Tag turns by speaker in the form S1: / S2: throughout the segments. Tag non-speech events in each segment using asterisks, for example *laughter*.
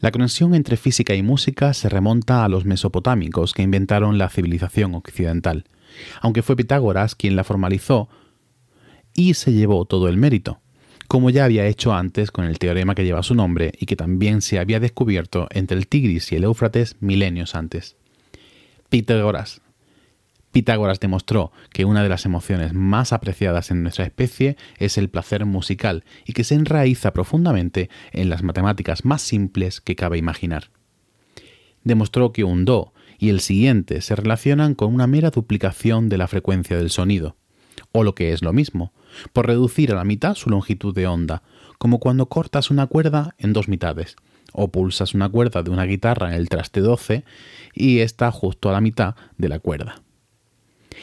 S1: La conexión entre física y música se remonta a los mesopotámicos que inventaron la civilización occidental, aunque fue Pitágoras quien la formalizó y se llevó todo el mérito, como ya había hecho antes con el teorema que lleva su nombre y que también se había descubierto entre el Tigris y el Éufrates milenios antes. Pitágoras. Pitágoras demostró que una de las emociones más apreciadas en nuestra especie es el placer musical y que se enraiza profundamente en las matemáticas más simples que cabe imaginar. Demostró que un do y el siguiente se relacionan con una mera duplicación de la frecuencia del sonido, o lo que es lo mismo, por reducir a la mitad su longitud de onda, como cuando cortas una cuerda en dos mitades, o pulsas una cuerda de una guitarra en el traste 12 y está justo a la mitad de la cuerda.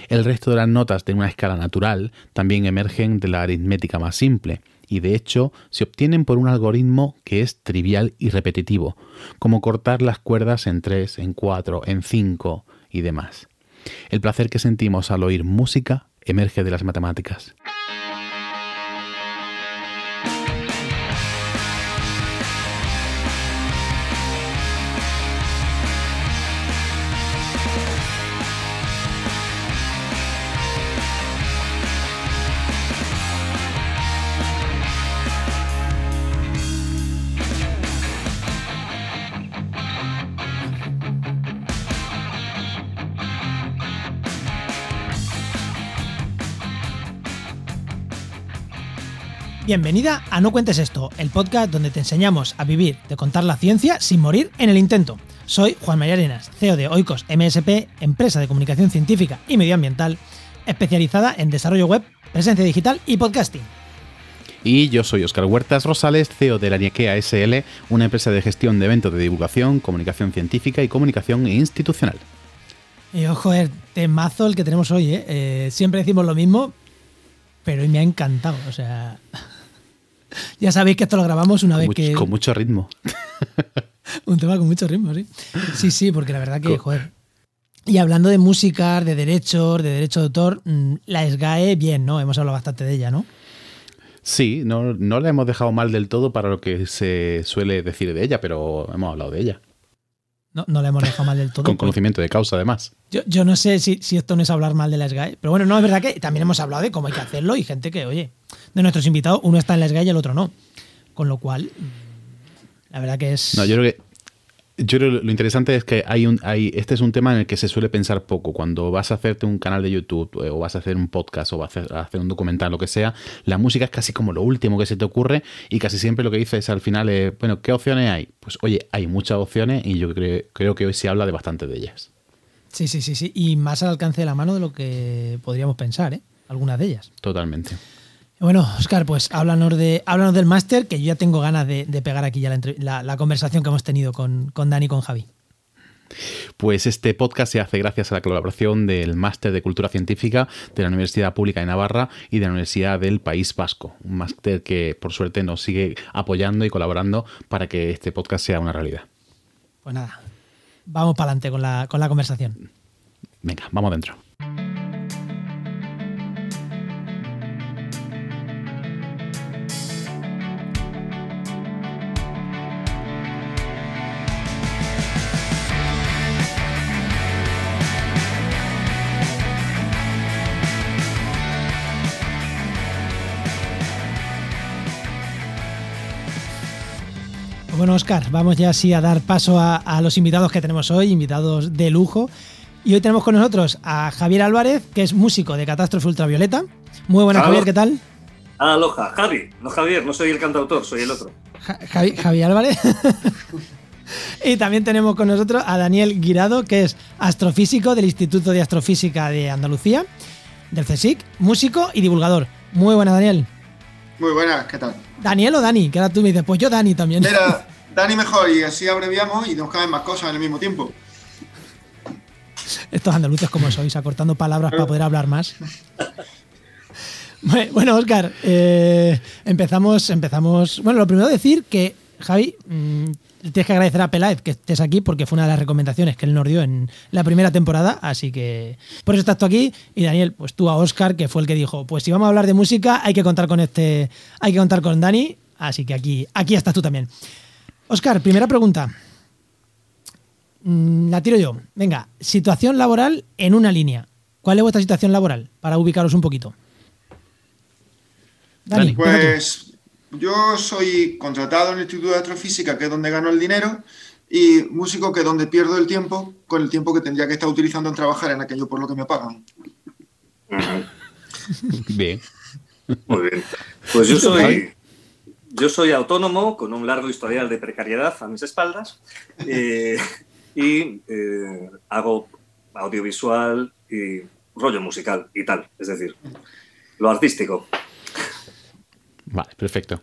S1: El resto de las notas de una escala natural también emergen de la aritmética más simple, y de hecho se obtienen por un algoritmo que es trivial y repetitivo, como cortar las cuerdas en 3, en 4, en 5 y demás. El placer que sentimos al oír música emerge de las matemáticas.
S2: Bienvenida a No Cuentes Esto, el podcast donde te enseñamos a vivir de contar la ciencia sin morir en el intento. Soy Juan María Arenas, CEO de Oikos MSP, empresa de comunicación científica y medioambiental, especializada en desarrollo web, presencia digital y podcasting.
S1: Y yo soy Oscar Huertas Rosales, CEO de la Niekea SL, una empresa de gestión de eventos de divulgación, comunicación científica y comunicación institucional.
S2: Y ojo, el temazo el que tenemos hoy, ¿eh? Eh, siempre decimos lo mismo, pero hoy me ha encantado, o sea... Ya sabéis que esto lo grabamos una vez que.
S1: Con mucho ritmo. *laughs*
S2: Un tema con mucho ritmo, sí. Sí, sí, porque la verdad que, joder. Y hablando de música, de derechos, de derecho de autor, mm, la SGAE, bien, ¿no? Hemos hablado bastante de ella, ¿no?
S1: Sí, no, no la hemos dejado mal del todo para lo que se suele decir de ella, pero hemos hablado de ella.
S2: No, no la hemos dejado mal del todo.
S1: Con conocimiento de causa, además.
S2: Yo, yo no sé si, si, esto no es hablar mal de la SGAE, pero bueno, no, es verdad que también hemos hablado de cómo hay que hacerlo y gente que, oye, de nuestros invitados, uno está en la SGAE y el otro no. Con lo cual, la verdad que es...
S1: No, yo creo que yo creo lo interesante es que hay un, hay, este es un tema en el que se suele pensar poco. Cuando vas a hacerte un canal de YouTube eh, o vas a hacer un podcast o vas a hacer, un documental, lo que sea, la música es casi como lo último que se te ocurre y casi siempre lo que dices al final es, bueno, ¿qué opciones hay? Pues oye, hay muchas opciones y yo creo, creo que hoy se habla de bastante de ellas.
S2: Sí, sí, sí, sí. Y más al alcance de la mano de lo que podríamos pensar, ¿eh? Algunas de ellas.
S1: Totalmente.
S2: Bueno, Oscar, pues háblanos, de, háblanos del máster, que yo ya tengo ganas de, pegar aquí ya la, conversación que hemos tenido con, con Dani y con Javi.
S1: Pues este podcast se hace gracias a la colaboración del Máster de Cultura Científica de la Universidad Pública de Navarra y de la Universidad del País Vasco. Un máster que por suerte nos sigue apoyando y colaborando para que este podcast sea una realidad.
S2: Pues nada, vamos para adelante con la, con la conversación.
S1: Venga, vamos adentro.
S2: Bueno, Oscar, vamos ya así a dar paso a, los invitados que tenemos hoy, invitados de lujo. Y hoy tenemos con nosotros a Javier Álvarez, que es músico de Catástrofe Ultravioleta. Muy buenas, Javier, ¿qué tal?
S3: Aloha, Javi, no Javier, no soy el cantautor, soy el otro.
S2: Javi, Álvarez. *laughs* y también tenemos con nosotros a Daniel Guirado, que es astrofísico del Instituto de Astrofísica de Andalucía, del CSIC, músico y divulgador. Muy buenas, Daniel.
S4: Muy buenas, ¿qué tal?
S2: Daniel o Dani, que ahora tú me dices, pues yo Dani también.
S4: Mira, *laughs* Dani mejor y así abreviamos y nos caben más cosas en el mismo tiempo.
S2: Estos andaluces como sois, acortando palabras para poder hablar más. Bueno, Oscar, eh, empezamos, empezamos. Bueno, lo primero decir que, Javi, mm, tienes que agradecer a Peláez que estés aquí porque fue una de las recomendaciones que él nos dio en la primera temporada, así que por eso estás tú aquí y Daniel, pues tú a Oscar que fue el que dijo, pues si vamos a hablar de música hay que contar con este, hay que contar con Dani, así que aquí, aquí estás tú también. Oscar, primera pregunta. Mm, La tiro yo. Venga, situación laboral en una línea. ¿Cuál es vuestra situación laboral? Para ubicaros un poquito. Dani.
S4: Pues yo soy contratado en el Instituto de Astrofísica, que es donde gano el dinero, y músico, que es donde pierdo el tiempo con el tiempo que tendría que estar utilizando en trabajar en aquello por lo que me pagan.
S1: Bien.
S3: Muy bien. Pues yo soy, yo soy autónomo con un largo historial de precariedad a mis espaldas *laughs* eh, y eh, hago audiovisual y rollo musical y tal. Es decir, lo artístico.
S1: Vale, perfecto.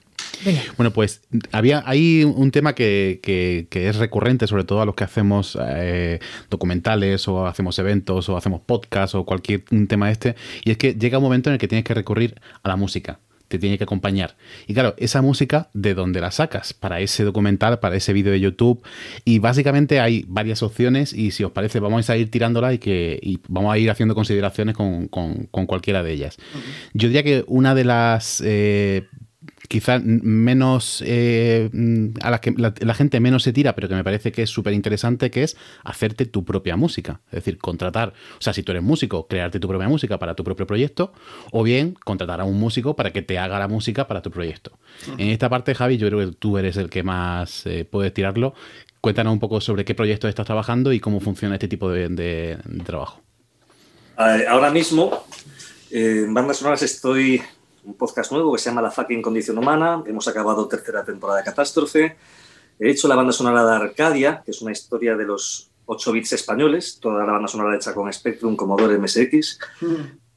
S1: Bueno, pues había hay un tema que, que- que es recurrente, sobre todo a los que hacemos eh, documentales o hacemos eventos o hacemos podcasts o cualquier un tema este, y es que llega un momento en el que tienes que recurrir a la música, te tiene que acompañar. Y claro, esa música, ¿de dónde la sacas? Para ese documental, para ese vídeo de YouTube, y básicamente hay varias opciones y si os parece vamos a ir tirándola y, que, y vamos a ir haciendo consideraciones con, con- con cualquiera de ellas. Yo diría que una de las... eh, quizá menos eh, mm, a la que la, la gente menos se tira, pero que me parece que es súper interesante, que es hacerte tu propia música. Es decir, contratar, o sea, si tú eres músico, crearte tu propia música para tu propio proyecto, o bien contratar a un músico para que te haga la música para tu proyecto. En esta parte, Javi, yo creo que tú eres el que más eh, puedes tirarlo. Cuéntanos un poco sobre qué proyectos estás trabajando y cómo funciona este tipo de, de- de trabajo.
S3: Eh, ahora mismo, eh, en bandas sonoras estoy un podcast nuevo que se llama La fucking condición humana. Hemos acabado tercera temporada de Catástrofe. He hecho la banda sonora de Arcadia, que es una historia de los 8 bits españoles, toda la banda sonora hecha con Spectrum, Commodore, MSX,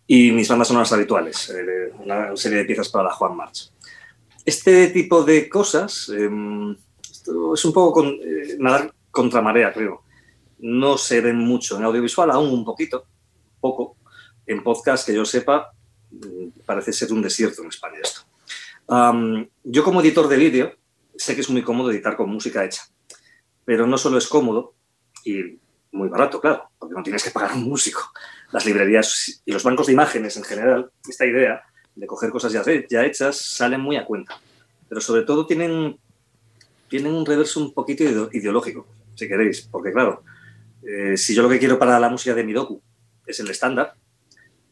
S3: y mis bandas sonoras habituales, eh, una serie de piezas para la Juan March. Este tipo de cosas, eh, esto es un poco con, eh, nadar contra marea, creo. No se ven mucho en audiovisual, aún un poquito, poco. En podcast, que yo sepa, parece ser un desierto en España esto. Yo como editor de vídeo sé que es muy cómodo editar con música hecha, pero no solo es cómodo y muy barato, claro, porque no tienes que pagar a un músico. Las librerías y los bancos de imágenes en general, esta idea de coger cosas ya, hechas salen muy a cuenta, pero sobre todo tienen, tienen un reverso un poquito ide- ideológico, si queréis, porque claro, eh, si yo lo que quiero para la música de mi docu es el estándar,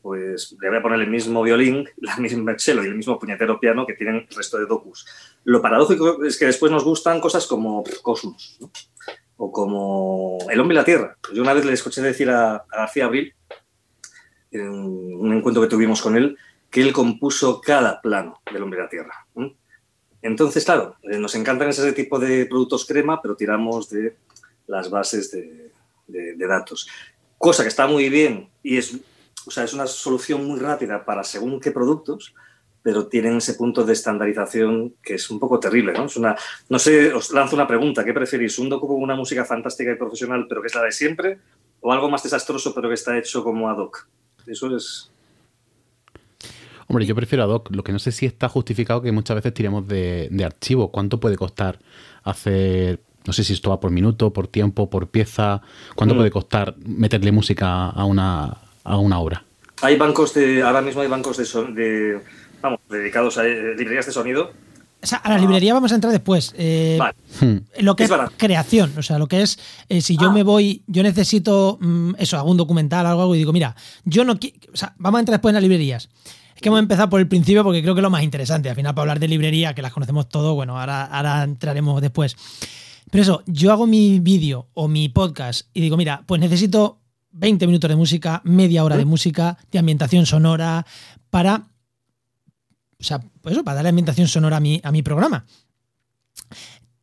S3: pues le voy a poner el mismo violín, *laughs* la misma cello y el mismo puñetero piano que tienen el resto de docus. Lo paradójico es que después nos gustan cosas como Cosmos o como El hombre y la tierra. Yo una vez le escuché decir a, a García Abril, en un encuentro que tuvimos con él, que él compuso cada plano del hombre y la tierra. Entonces, claro, eh, nos encantan ese tipo de productos crema, pero tiramos de las bases de datos. Cosa que está muy bien y es, o sea, es una solución muy rápida para según qué productos, pero tienen ese punto de estandarización que es un poco terrible, ¿no? Es una, no sé, os lanzo una pregunta, ¿qué preferís? ¿Un docu con una música fantástica y profesional, pero que es la de siempre? ¿O algo más desastroso, pero que está hecho como ad hoc? Eso es...
S1: Hombre, yo prefiero ad hoc. Lo que no sé si está justificado que muchas veces tiremos de, de archivo. ¿Cuánto puede costar hacer, no sé si esto va por minuto, por tiempo, por pieza? ¿Cuánto
S3: Mm.
S1: puede costar meterle música a una, a una obra?
S3: Hay bancos de, ahora mismo hay bancos de, son- de vamos, dedicados a eh, librerías de sonido.
S2: O sea, a la librería vamos a entrar después. Eh,
S3: Vale.
S1: Hmm.
S2: Lo que
S3: Es
S2: creación, o sea, lo que es, eh, si yo
S3: Ah.
S2: me voy, yo necesito mm, eso, un documental, algo, algo y digo, mira, yo no quiero, o sea, vamos a entrar después en las librerías. Es que hemos empezado por el principio porque creo que es lo más interesante. Al final, para hablar de librería, que las conocemos todos, bueno, ahora, ahora entraremos después. Pero eso, yo hago mi vídeo o mi podcast y digo, mira, pues necesito 20 minutos de música, media hora de música, de ambientación sonora, para. O sea, pues eso, para darle ambientación sonora a mi, a mi programa.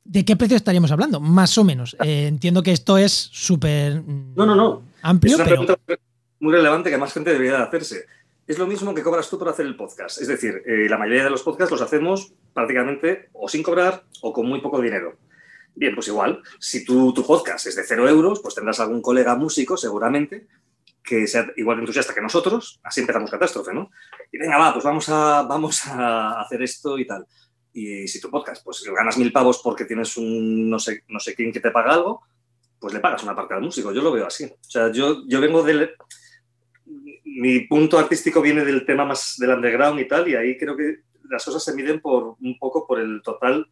S2: ¿De qué precio estaríamos hablando? Más o menos. Eh, entiendo que esto es súper mm,
S3: No, no, no.
S2: amplio,
S3: es una
S2: pero.
S3: pregunta muy relevante que más gente debería de hacerse. Es lo mismo que cobras tú por hacer el podcast. Es decir, eh, la mayoría de los podcasts los hacemos prácticamente o sin cobrar o con muy poco dinero. Bien, pues igual, si tú, tu podcast es de cero euros, pues tendrás algún colega músico seguramente que sea igual entusiasta que nosotros. Así empezamos Catástrofe, ¿no? Y venga, va, pues vamos a, vamos a hacer esto y tal. Y si tu podcast, pues ganas mil pavos porque tienes un no sé, no sé quién que te paga algo, pues le pagas una parte al músico. Yo lo veo así. O sea, yo, yo vengo del. Mi punto artístico viene del tema más del underground y tal, y ahí creo que las cosas se miden por un poco por el total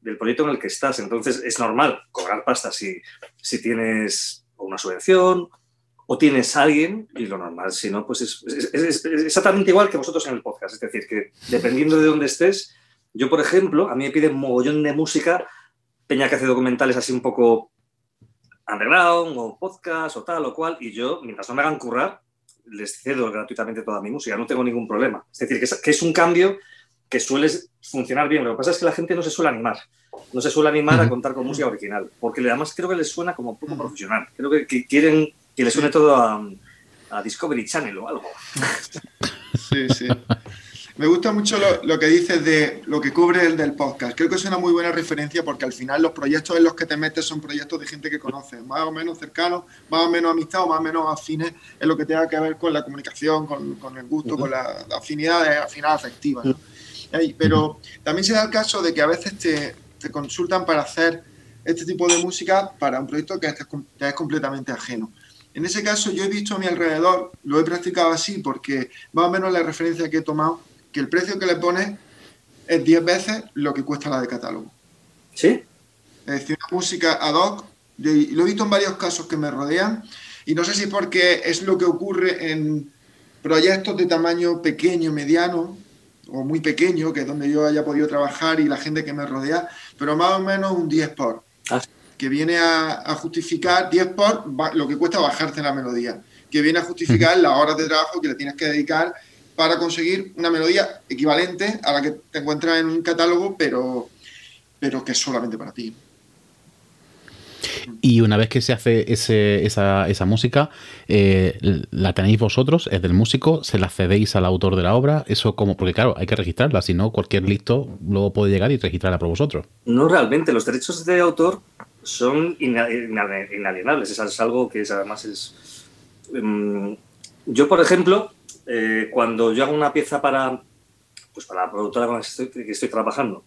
S3: del proyecto en el que estás. Entonces es normal cobrar pasta si, si tienes una subvención o tienes alguien y lo normal, si no, pues es, exactamente igual que vosotros en el podcast. Es decir, que dependiendo de dónde estés, yo, por ejemplo, a mí me piden mogollón de música, peña que hace documentales así un poco underground o podcast o tal o cual, y yo, mientras no me hagan currar, les cedo gratuitamente toda mi música, no tengo ningún problema. Es decir, que es, un cambio que suele funcionar bien. Lo que pasa es que la gente no se suele animar. No se suele animar a contar con música original, porque además creo que les suena como poco profesional. Creo que, quieren que les suene todo a, a Discovery Channel o algo.
S4: Sí, sí. Me gusta mucho lo, que dices de lo que cubre el del podcast. Creo que es una muy buena referencia porque al final los proyectos en los que te metes son proyectos de gente que conoces, más o menos cercanos, más o menos amistad o más o menos afines en lo que tenga que ver con la comunicación, con, el gusto, con la, afinidad al final Pero también se da el caso de que a veces te, consultan para hacer este tipo de música para un proyecto que que es completamente ajeno. En ese caso yo he visto a mi alrededor, lo he practicado así porque más o menos la referencia que he tomado que el precio que le pones es 10 veces lo que cuesta la de catálogo.
S3: ¿Sí?
S4: Es decir, una música ad hoc, lo he visto en varios casos que me rodean, y no sé si es porque es lo que ocurre en proyectos de tamaño pequeño, mediano, o muy pequeño, que es donde yo haya podido trabajar y la gente que me rodea, pero más o menos un 10 por. Ah. Que viene a, justificar 10 por lo que cuesta bajarte la melodía, que viene a justificar las horas de trabajo que le tienes que dedicar para conseguir una melodía equivalente a la que te encuentras en un catálogo, pero, pero que es solamente para ti.
S1: Y una vez que se hace esa, esa, música, eh, la tenéis vosotros, es del músico, se la cedéis al autor de la obra, eso como, porque claro, hay que registrarla, si no, cualquier listo luego puede llegar y registrarla por vosotros.
S3: No, realmente, los derechos de autor son inalienables, es algo que además es... Em, yo, por ejemplo, eh, cuando yo hago una pieza para, pues para la productora con la que estoy, trabajando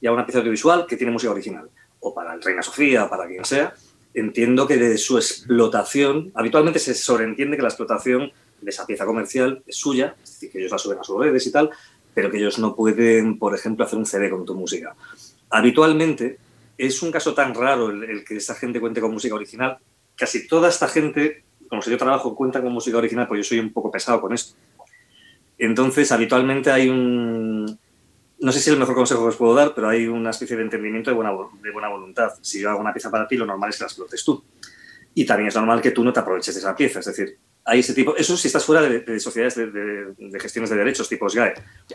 S3: y hago una pieza audiovisual que tiene música original, o para el Reina Sofía, para quien sea, entiendo que de su explotación, habitualmente se sobreentiende que la explotación de esa pieza comercial es suya, es decir, que ellos la suben a sus redes y tal, pero que ellos no pueden, por ejemplo, hacer un CD con tu música. Habitualmente es un caso tan raro el, que esta gente cuente con música original, casi toda esta gente como si yo trabajo, cuenta con música original, pues yo soy un poco pesado con esto. Entonces, habitualmente hay un... No sé si es el mejor consejo que os puedo dar, pero hay una especie de entendimiento de buena, de buena voluntad. Si yo hago una pieza para ti, lo normal es que la explotes tú. Y también es normal que tú no te aproveches de esa pieza. Es decir, hay ese tipo... Eso si estás fuera de, sociedades de, gestiones de derechos, tipo SGAE.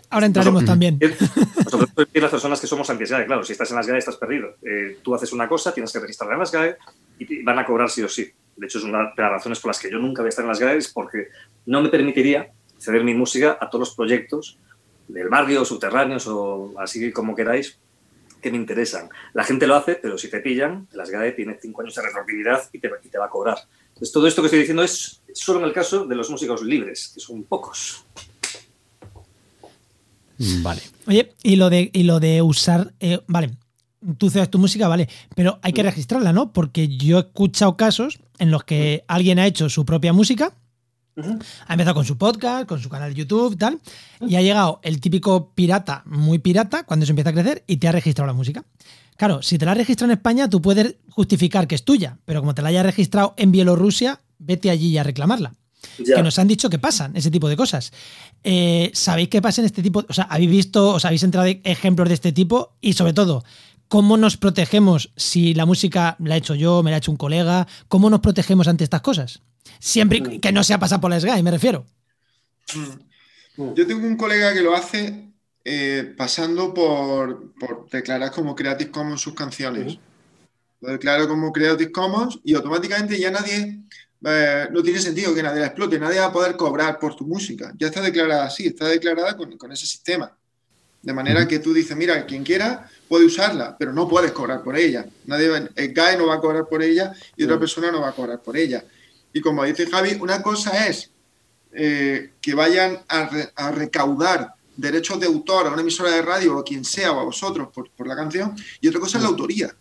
S2: Ahora entraremos también. *laughs*
S3: Nosotros las personas que somos anti-SGAE, claro, si estás en las GAE estás perdido. Eh, tú haces una cosa, tienes que registrarla en las GAE y van a cobrar sí o sí. De hecho, es una de las razones por las que yo nunca voy a estar en las GAEs, porque no me permitiría ceder mi música a todos los proyectos del barrio, subterráneos o así como queráis, que me interesan. La gente lo hace, pero si te pillan, las GAE tiene cinco años de retroactividad y te, te va a cobrar. Entonces, todo esto que estoy diciendo es solo en el caso de los músicos libres, que son pocos.
S1: Vale.
S2: Oye, y lo de, y lo de usar, eh, vale, tú cedas tu música, vale, pero hay que registrarla, ¿no? Porque yo he escuchado casos en los que alguien ha hecho su propia música, ha empezado con su podcast, con su canal de YouTube, tal, y ha llegado el típico pirata, muy pirata, cuando se empieza a crecer, y te ha registrado la música. Claro, si te la has registrado en España, tú puedes justificar que es tuya, pero como te la hayas registrado en Bielorrusia, vete allí a reclamarla. Que nos han dicho que pasan ese tipo de cosas. Eh, ¿Sabéis qué pasa en este tipo? O sea, ¿habéis visto, os habéis entrado ejemplos de este tipo? Y sobre todo, ¿Cómo nos protegemos si la música la he hecho yo, me la ha hecho un colega? ¿Cómo nos protegemos ante estas cosas? Siempre mm. que no sea pasar por la SGAE, me refiero.
S4: Mm. Yo tengo un colega que lo hace eh, pasando por, declarar como Creative Commons sus canciones. Lo declaro como Creative Commons y automáticamente ya nadie, eh, no tiene sentido que nadie la explote, nadie va a poder cobrar por tu música. Ya está declarada así, está declarada con, con ese sistema. De manera que tú dices, mira, quien quiera puede usarla, pero no puedes cobrar por ella. Nadie, el GAE no va a cobrar por ella y otra persona no va a cobrar por ella. Y como dice Javi, una cosa es eh, que vayan a, recaudar derechos de autor a una emisora de radio o a quien sea o a vosotros por, la canción, y otra cosa es la autoría.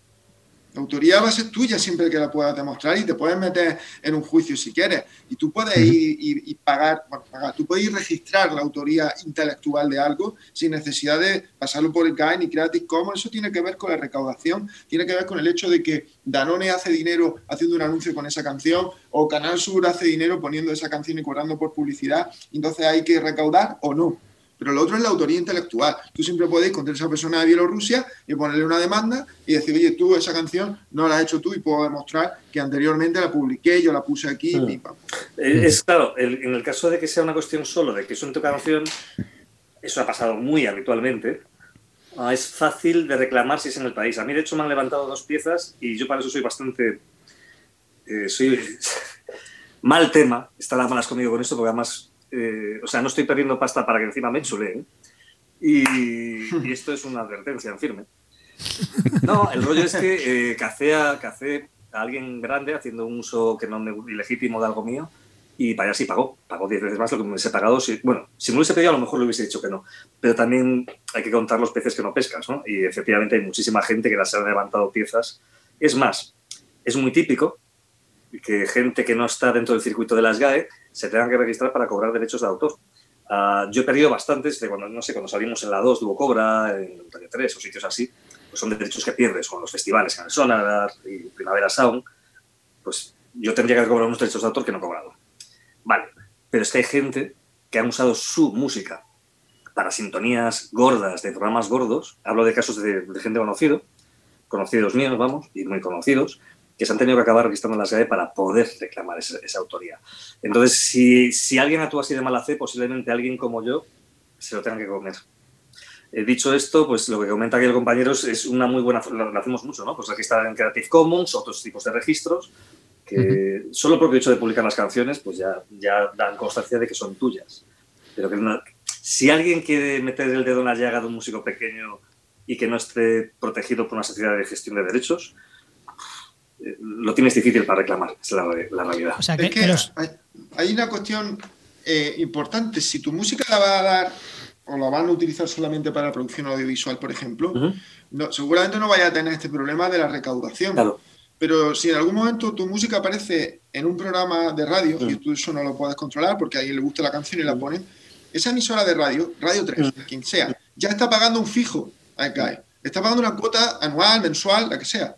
S4: La autoría va a ser tuya siempre que la puedas demostrar y te puedes meter en un juicio si quieres. Y tú puedes ir y, pagar, bueno, pagar, tú puedes ir registrar la autoría intelectual de algo sin necesidad de pasarlo por el GAE ni Creative Commons. Eso tiene que ver con la recaudación, tiene que ver con el hecho de que Danone hace dinero haciendo un anuncio con esa canción o Canal Sur hace dinero poniendo esa canción y cobrando por publicidad. Entonces hay que recaudar o no. Pero lo otro es la autoría intelectual. Tú siempre puedes encontrar a esa persona de Bielorrusia y ponerle una demanda y decir, oye, tú esa canción no la has hecho tú y puedo demostrar que anteriormente la publiqué, yo la puse aquí.
S3: y
S4: hmm.
S3: eh, Es claro, en el caso de que sea una cuestión solo de que es una canción, eso ha pasado muy habitualmente. Ah, es fácil de reclamar si es en el país. A mí, de hecho, me han levantado dos piezas y yo para eso soy bastante. Eh, soy *laughs* mal tema estar malas conmigo con esto, porque además eh, o sea, no estoy perdiendo pasta para que encima me chuleen. *laughs* Y, esto es una advertencia en firme. No, el rollo es que eh, cacé, a, alguien grande haciendo un uso que no me, ilegítimo de algo mío y para allá sí pagó. Pagó 10 veces más lo que me hubiese pagado. Si, bueno, si me hubiese pedido a lo mejor le hubiese dicho que no. Pero también hay que contar los peces que no pescas, ¿no? Y efectivamente hay muchísima gente que las ha levantado piezas. Es más, es muy típico que gente que no está dentro del circuito de las GAE se tengan que registrar para cobrar derechos de autor. Ah, yo he perdido bastantes de cuando, no sé, cuando salimos en la 2 Duo Cobra, en Radio 3 o sitios así, pues son derechos que pierdes con los festivales en el Sonar y Primavera Sound, pues yo tendría que cobrar unos derechos de autor que no he cobrado. Vale, pero es que hay gente que ha usado su música para sintonías gordas de programas gordos, hablo de casos de, de gente conocido, conocidos míos, vamos, y muy conocidos, que se han tenido que acabar registrando en la SGAE para poder reclamar esa, autoría. Entonces, si, si, alguien actúa así de mala fe, posiblemente alguien como yo se lo tenga que comer. Eh, dicho esto, pues lo que comenta aquí el compañero es una muy buena, lo, lo hacemos mucho, ¿no? Pues registrar en Creative Commons, otros tipos de registros, que solo el propio hecho de publicar las canciones, pues ya, ya dan constancia de que son tuyas. Pero que si alguien quiere meter el dedo en la llaga de un músico pequeño y que no esté protegido por una sociedad de gestión de derechos, lo tienes difícil para reclamar, es la, realidad.
S4: hay, una cuestión eh, importante, si tu música la va a dar o la van a utilizar solamente para la producción audiovisual, por ejemplo, no, seguramente no vaya a tener este problema de la recaudación. Pero si en algún momento tu música aparece en un programa de radio, y tú eso no lo puedes controlar porque a alguien le gusta la canción y la ponen, esa emisora de radio, Radio 3, quien sea, ya está pagando un fijo a CAE. Está pagando una cuota anual, mensual, la que sea.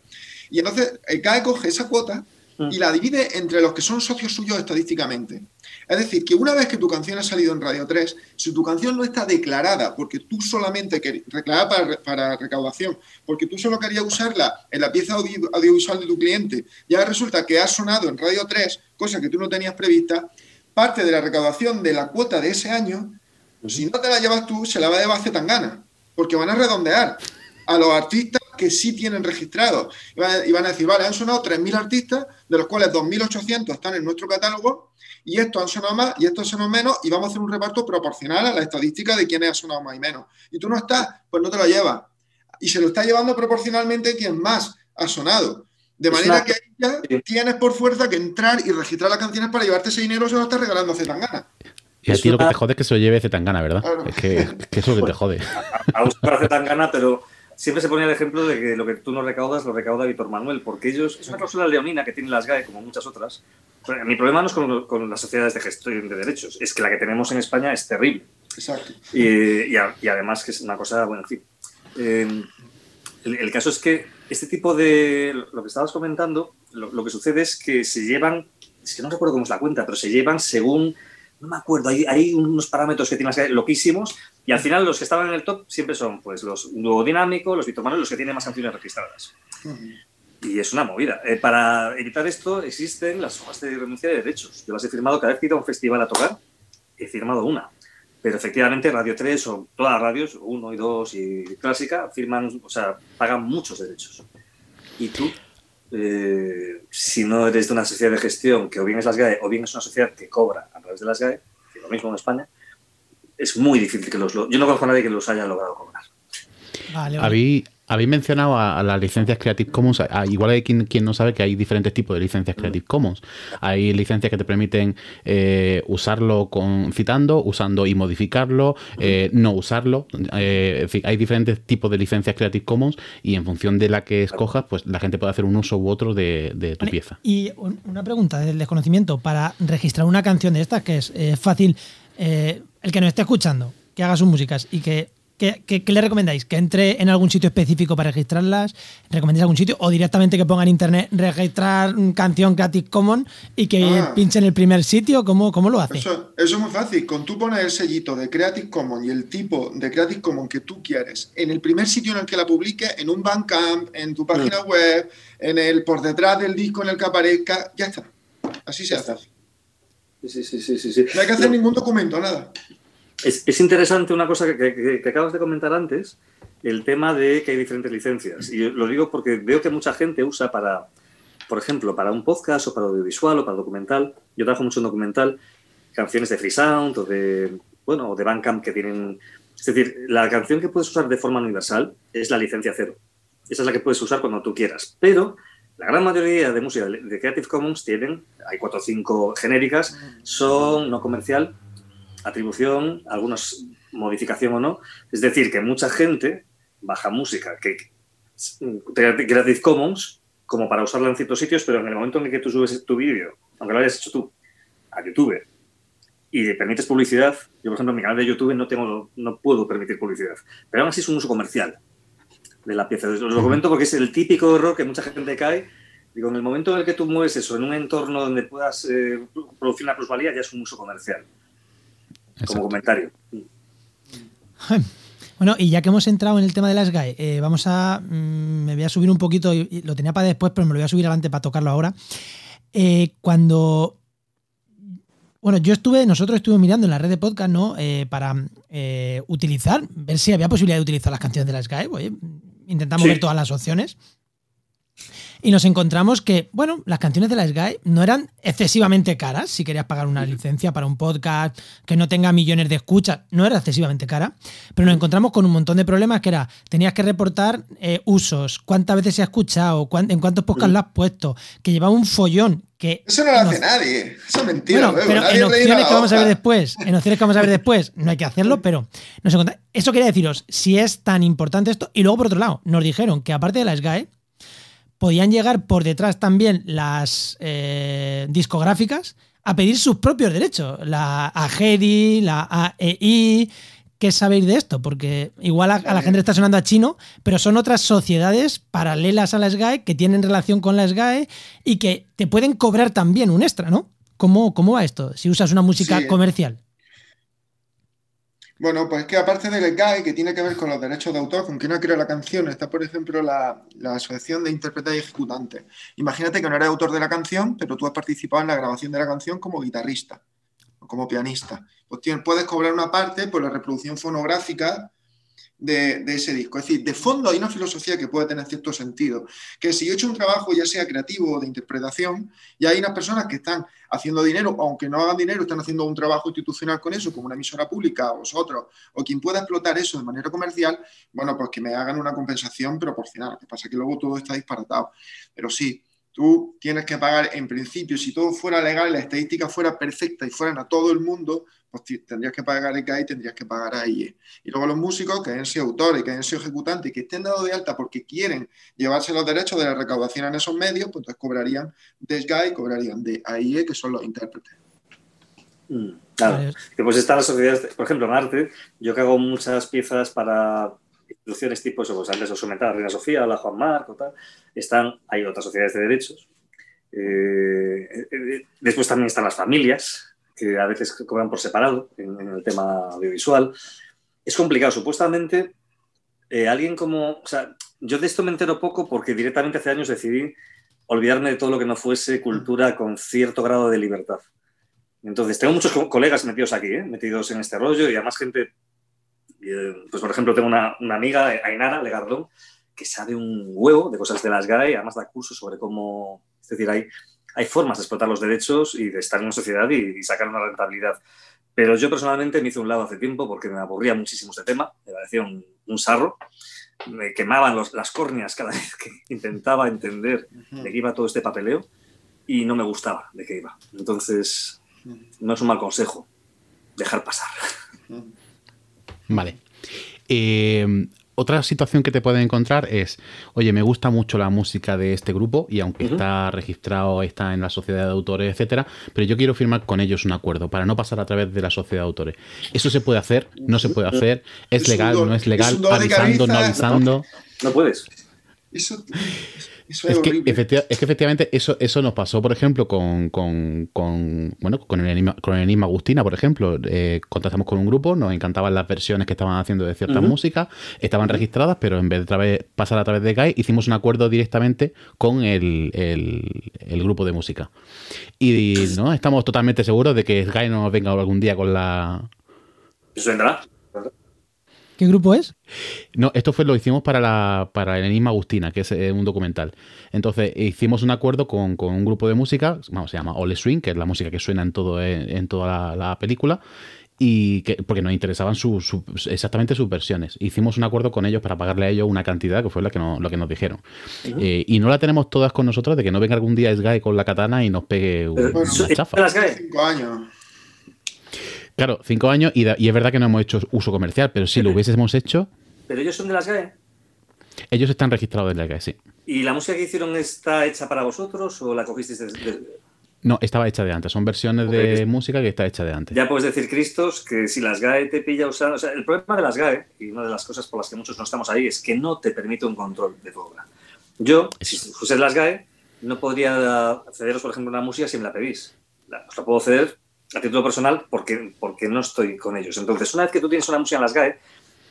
S4: Y entonces el CAE coge esa cuota y la divide entre los que son socios suyos estadísticamente. Es decir, que una vez que tu canción ha salido en Radio 3, si tu canción no está declarada, porque tú solamente querías, declarada para, recaudación, porque tú solo querías usarla en la pieza audiovisual de tu cliente, ya resulta que ha sonado en Radio 3, cosa que tú no tenías prevista, parte de la recaudación de la cuota de ese año, si no te la llevas tú, se la va a llevar Zetangana, porque van a redondear a los artistas que sí tienen registrados. Y van a decir, vale, han sonado 3.000 artistas, de los cuales 2.800 están en nuestro catálogo, y estos han sonado más y estos han sonado menos, y vamos a hacer un reparto proporcional a la estadística de quiénes han sonado más y menos. Y tú no estás, pues no te lo llevas. Y se lo está llevando proporcionalmente quien más ha sonado. De manera que ya tienes por fuerza que entrar y registrar las canciones para llevarte ese dinero, se lo estás regalando a Zetangana.
S1: Y a ti lo que te jode es que se lo lleve Zetangana, ¿verdad? Es, que, es, que, eso que te jode. *laughs*
S3: A, a Zetangana, pero siempre se ponía el ejemplo de que lo que tú no recaudas lo recauda Víctor Manuel, porque ellos, es una cláusula leonina que tienen las GAE, como muchas otras. Mi problema no es con, las sociedades de gestión de derechos, es que la que tenemos en España es terrible.
S4: Exacto.
S3: Y, además que es una cosa, bueno, en fin. Eh, el, caso es que este tipo de, lo que estabas comentando, lo, que sucede es que se llevan, es que no recuerdo cómo es la cuenta, pero se llevan según no me acuerdo, hay, unos parámetros que tienen loquísimos y al final los que estaban en el top siempre son pues los duodinámicos, los bitomanos, los que tienen más canciones registradas. Y es una movida. Eh, para evitar esto existen las hojas de renuncia de derechos. Yo las he firmado cada vez que he ido a un festival a tocar, he firmado una. Pero efectivamente Radio 3 o todas las radios, 1 y 2 y Clásica, firman, o sea, pagan muchos derechos. Y tú eh, si no eres de una sociedad de gestión, que o bien es las GAE o bien es una sociedad que cobra a través de las GAE, que lo mismo en España, es muy difícil que los... Yo no conozco a nadie que los haya logrado cobrar.
S1: Vale, Habéis, habéis mencionado a, las licencias Creative Commons. igual hay quien, no sabe que hay diferentes tipos de licencias Creative Commons. Hay licencias que te permiten eh, usarlo con citando, usando y modificarlo, eh, no usarlo. Eh, en fin, hay diferentes tipos de licencias Creative Commons y en función de la que escojas, pues la gente puede hacer un uso u otro de, tu pieza.
S2: Y una pregunta del desconocimiento. Para registrar una canción de estas, que es fácil, el que nos esté escuchando, que haga sus músicas y que ¿Qué, le recomendáis? ¿Que entre en algún sitio específico para registrarlas? ¿Recomendáis algún sitio? ¿O directamente que ponga en internet registrar canción Creative Commons y que ah. pinche en el primer sitio? ¿Cómo, cómo lo hace?
S4: Eso, es muy fácil. Con tú pones el sellito de Creative Commons y el tipo de Creative Commons que tú quieres en el primer sitio en el que la publiques, en un Bandcamp, en tu página mm. web, en el por detrás del disco en el que aparezca, ya está. Así se hace.
S3: Sí, sí, sí, sí, sí.
S4: No hay que hacer ningún documento, nada.
S3: Es, interesante una cosa que, acabas de comentar antes, el tema de que hay diferentes licencias. Y lo digo porque veo que mucha gente usa para, por ejemplo, para un podcast o para audiovisual o para documental. Yo trabajo mucho en documental, canciones de Freesound o de, bueno, o de Bandcamp que tienen... Es decir, la canción que puedes usar de forma universal es la licencia cero. Esa es la que puedes usar cuando tú quieras. Pero la gran mayoría de música de Creative Commons tienen, hay cuatro o cinco genéricas, son no comercial atribución, algunos modificación o no. Es decir, que mucha gente baja música que Creative Commons como para usarla en ciertos sitios, pero en el momento en el que tú subes tu vídeo, aunque lo hayas hecho tú, a YouTube y le permites publicidad, yo por ejemplo en mi canal de YouTube no, tengo, no puedo permitir publicidad, pero aún así es un uso comercial de la pieza. Os lo comento porque es el típico error que mucha gente cae. Digo, en el momento en el que tú mueves eso en un entorno donde puedas eh, producir una plusvalía, ya es un uso comercial como comentario.
S2: Bueno, y ya que hemos entrado en el tema de las GAE, eh, vamos a. Mm, me voy a subir un poquito, lo tenía para después, pero me lo voy a subir adelante para tocarlo ahora. Eh, cuando. Bueno, yo estuve, nosotros estuvimos mirando en la red de podcast, ¿no? Eh, para utilizar, ver si había posibilidad de utilizar las canciones de las GAE. intentamos ver todas las opciones y nos encontramos que, bueno, las canciones de la Sky no eran excesivamente caras. Si querías pagar una licencia para un podcast que no tenga millones de escuchas, no era excesivamente cara. Pero nos encontramos con un montón de problemas que era, tenías que reportar eh, usos, cuántas veces se ha escuchado, en cuántos podcasts lo has puesto, que llevaba un follón. Que
S4: eso no lo hace nadie, eso es mentira.
S2: Bueno, pero en opciones que vamos a ver después, en opciones que vamos a ver después, no hay que hacerlo, pero nos Eso quería deciros, si es tan importante esto. Y luego, por otro lado, nos dijeron que aparte de la SGAE, podían llegar por detrás también las eh, discográficas a pedir sus propios derechos. La AGEDI, la AEI. ¿Qué sabéis de esto? Porque igual a, la gente está sonando a chino, pero son otras sociedades paralelas a la SGAE que tienen relación con la SGAE y que te pueden cobrar también un extra, ¿no? ¿Cómo, cómo va esto si usas una música comercial?
S4: Bueno, pues que aparte del GAE, que tiene que ver con los derechos de autor, con quien ha creado la canción, está, por ejemplo, la, Asociación de Intérpretes y Ejecutantes. Imagínate que no eres autor de la canción, pero tú has participado en la grabación de la canción como guitarrista o como pianista. Pues puedes cobrar una parte por la reproducción fonográfica de, ese disco. Es decir, de fondo hay una filosofía que puede tener cierto sentido, que si yo he hecho un trabajo ya sea creativo o de interpretación, y hay unas personas que están haciendo dinero, aunque no hagan dinero, están haciendo un trabajo institucional con eso, como una emisora pública o vosotros, o quien pueda explotar eso de manera comercial, bueno, pues que me hagan una compensación proporcional. Lo que pasa es que luego todo está disparatado. Pero sí, tú tienes que pagar en principio, si todo fuera legal la estadística fuera perfecta y fueran a todo el mundo, pues tendrías que pagar ECA y tendrías que pagar a IE. Y luego los músicos que hayan sido autores, que hayan sido ejecutantes y que estén dados de alta porque quieren llevarse los derechos de la recaudación en esos medios, pues entonces cobrarían de y cobrarían de AIE, que son los intérpretes.
S3: Mm, claro, que pues están las sociedades, por ejemplo, en arte, yo que hago muchas piezas para instituciones tipo eso, pues antes os comentaba Reina Sofía, la Juan Marco, tal, están, hay otras sociedades de derechos. Eh, eh, eh, después también están las familias, que a veces cobran por separado en, el tema audiovisual. Es complicado. Supuestamente, eh, alguien como. O sea, yo de esto me entero poco porque directamente hace años decidí olvidarme de todo lo que no fuese cultura con cierto grado de libertad. Entonces, tengo muchos colegas metidos aquí, ¿eh? metidos en este rollo y además gente. Eh, pues, por ejemplo, tengo una, una amiga, Ainara Legardón, que sabe un huevo de cosas de las GAE, además da cursos sobre cómo. Es decir, hay hay formas de explotar los derechos y de estar en una sociedad y, sacar una rentabilidad. Pero yo personalmente me hice un lado hace tiempo porque me aburría muchísimo este tema, me parecía un, sarro. me quemaban las córneas cada *laughs* vez que intentaba entender de qué iba todo este papeleo y no me gustaba de qué iba. Entonces, no es un mal consejo dejar pasar.
S1: Vale. Eh, otra situación que te pueden encontrar es, oye, me gusta mucho la música de este grupo y aunque está registrado, está en la sociedad de autores, etcétera, pero yo quiero firmar con ellos un acuerdo para no pasar a través de la sociedad de autores. ¿Eso se puede hacer? ¿No se puede hacer? ¿Es, legal? ¿No es legal? ¿Avisando? ¿No avisando?
S3: No, puedes.
S4: Eso, *laughs*
S1: es, que, efectivamente eso, eso nos pasó, por ejemplo, con, bueno, con, el, enigma, con el enigma Agustina, por ejemplo. Eh, contactamos con un grupo, nos encantaban las versiones que estaban haciendo de ciertas músicas, estaban registradas, pero en vez de pasar a través de GAI, hicimos un acuerdo directamente con el, grupo de música. Y no estamos totalmente seguros de que GAI no nos venga algún día con la...
S3: ¿Eso vendrá?
S2: ¿Qué grupo es?
S1: No, esto fue lo hicimos para, la, para el Enigma Agustina, que es eh, un documental. Entonces hicimos un acuerdo con, un grupo de música, vamos, se llama Ole Swing, que es la música que suena en, todo, eh, en, toda la, película y que, porque nos interesaban exactamente sus versiones. Hicimos un acuerdo con ellos para pagarle a ellos una cantidad que fue la que lo que nos dijeron. Eh, y no la tenemos todas con nosotros de que no venga algún día Sky con la katana y nos pegue una chafa.
S4: Cinco años.
S1: Claro, cinco años y, es verdad que no hemos hecho uso comercial, pero si lo hubiésemos hecho.
S3: ¿Pero ellos son de las GAE?
S1: Ellos están registrados de las GAE, sí.
S3: ¿Y la música que hicieron está hecha para vosotros o la cogisteis de,
S1: No, estaba hecha de antes. Son versiones de música que está hecha de antes.
S3: Ya puedes decir, Cristos, que si las GAE te pilla usando. O sea, el problema de las GAE, y una de las cosas por las que muchos no estamos ahí, es que no te permite un control de tu obra. Yo, si fuese las GAE, no podría cederos, por ejemplo, una música si me la pedís. os la puedo ceder a título personal porque, porque no estoy con ellos. Entonces, una vez que tú tienes una música en las GAE,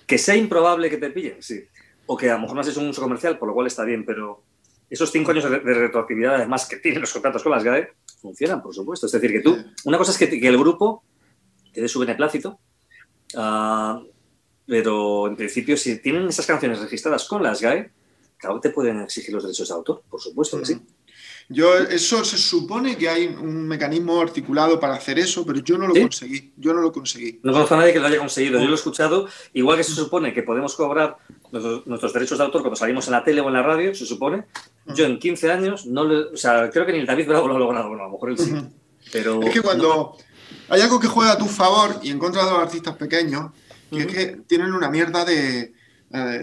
S3: que sea improbable que te pillen, sí. O que a lo mejor no haces un uso comercial, por lo cual está bien, pero esos cinco años de, retroactividad, además, que tienen los contratos con las GAE, funcionan, por supuesto. Es decir, que tú, una cosa es que, que el grupo te dé su beneplácito, uh, pero en principio, si tienen esas canciones registradas con las GAE, claro te pueden exigir los derechos de autor, por supuesto que sí.
S4: Yo, eso se supone que hay un mecanismo articulado para hacer eso, pero yo no lo conseguí. Yo no lo conseguí.
S3: No conozco a nadie que lo haya conseguido. Yo lo he escuchado. Igual que se supone que podemos cobrar nuestros, derechos de autor cuando salimos en la tele o en la radio, se supone. Yo en 15 años no O sea, creo que ni el David Bravo lo ha logrado. Bueno, a lo mejor él sí. Pero.
S4: Es que cuando hay algo que juega a tu favor y en contra de los artistas pequeños, que es que tienen una mierda de eh,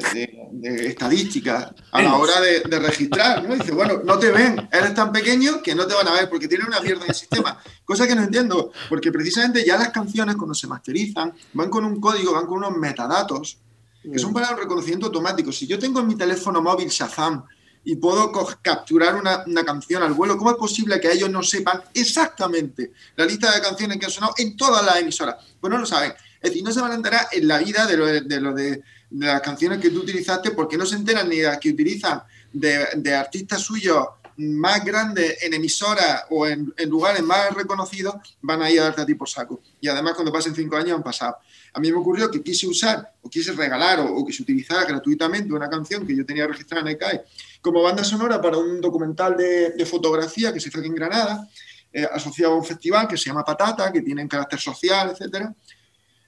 S4: de, estadísticas a la hora de, registrar, ¿no? Dice, bueno, no te ven, eres tan pequeño que no te van a ver porque tienen una mierda en el sistema. Cosa que no entiendo, porque precisamente ya las canciones cuando se masterizan van con un código, van con unos metadatos que son para el reconocimiento automático. Si yo tengo en mi teléfono móvil Shazam y puedo capturar una, canción al vuelo, ¿cómo es posible que ellos no sepan exactamente la lista de canciones que han sonado en todas las emisoras? Pues no lo saben. Es decir, no se van a enterar en la vida de lo de de las canciones que tú utilizaste, porque no se enteran ni de las que utilizan de, artistas suyos más grandes en emisoras o en, lugares más reconocidos, van a ir a darte a ti por saco. Y además, cuando pasen cinco años, han pasado. A mí me ocurrió que quise usar o quise regalar o, que se utilizara gratuitamente una canción que yo tenía registrada en ECAE como banda sonora para un documental de, fotografía que se hizo aquí en Granada, eh, asociado a un festival que se llama Patata, que tiene carácter social, etcétera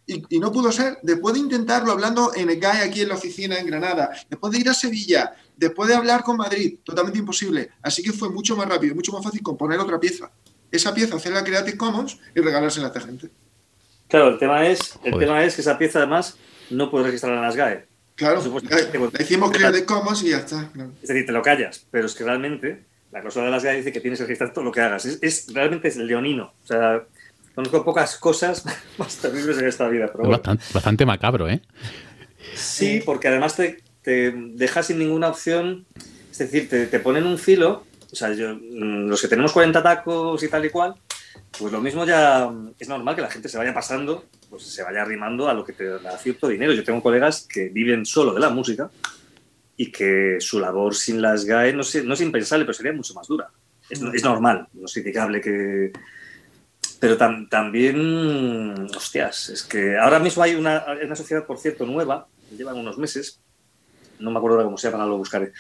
S4: y, no pudo ser. Después de intentarlo hablando en el GAE aquí en la oficina en Granada, después de ir a Sevilla, después de hablar con Madrid, totalmente imposible. Así que fue mucho más rápido, mucho más fácil componer otra pieza. Esa pieza, hacerla Creative Commons y regalársela a esta gente.
S3: Claro, el tema es, el tema es que esa pieza además no puede registrarla en las GAE.
S4: Claro, le hicimos Creative Commons y ya está.
S3: Es decir, te lo callas, pero es que realmente la cláusula de las GAE dice que tienes que registrar todo lo que hagas. Es, es realmente es leonino. O sea, Conozco pocas cosas *laughs* más terribles en esta vida. Pero
S1: bastante, macabro, ¿eh?
S3: Sí, porque además te, te deja sin ninguna opción. Es decir, te, te ponen un filo. O sea, mm, los que tenemos 40 tacos y tal y cual, pues lo mismo ya es normal que la gente se vaya pasando, pues se vaya arrimando a lo que te da cierto dinero. Yo tengo colegas que viven solo de la música y que su labor sin las GAE no, no es impensable, pero sería mucho más dura. Es, es normal, no es criticable que, pero también, hostias, es que ahora mismo hay una, una, sociedad, por cierto, nueva, llevan unos meses, no me acuerdo ahora cómo se llama, lo buscaré,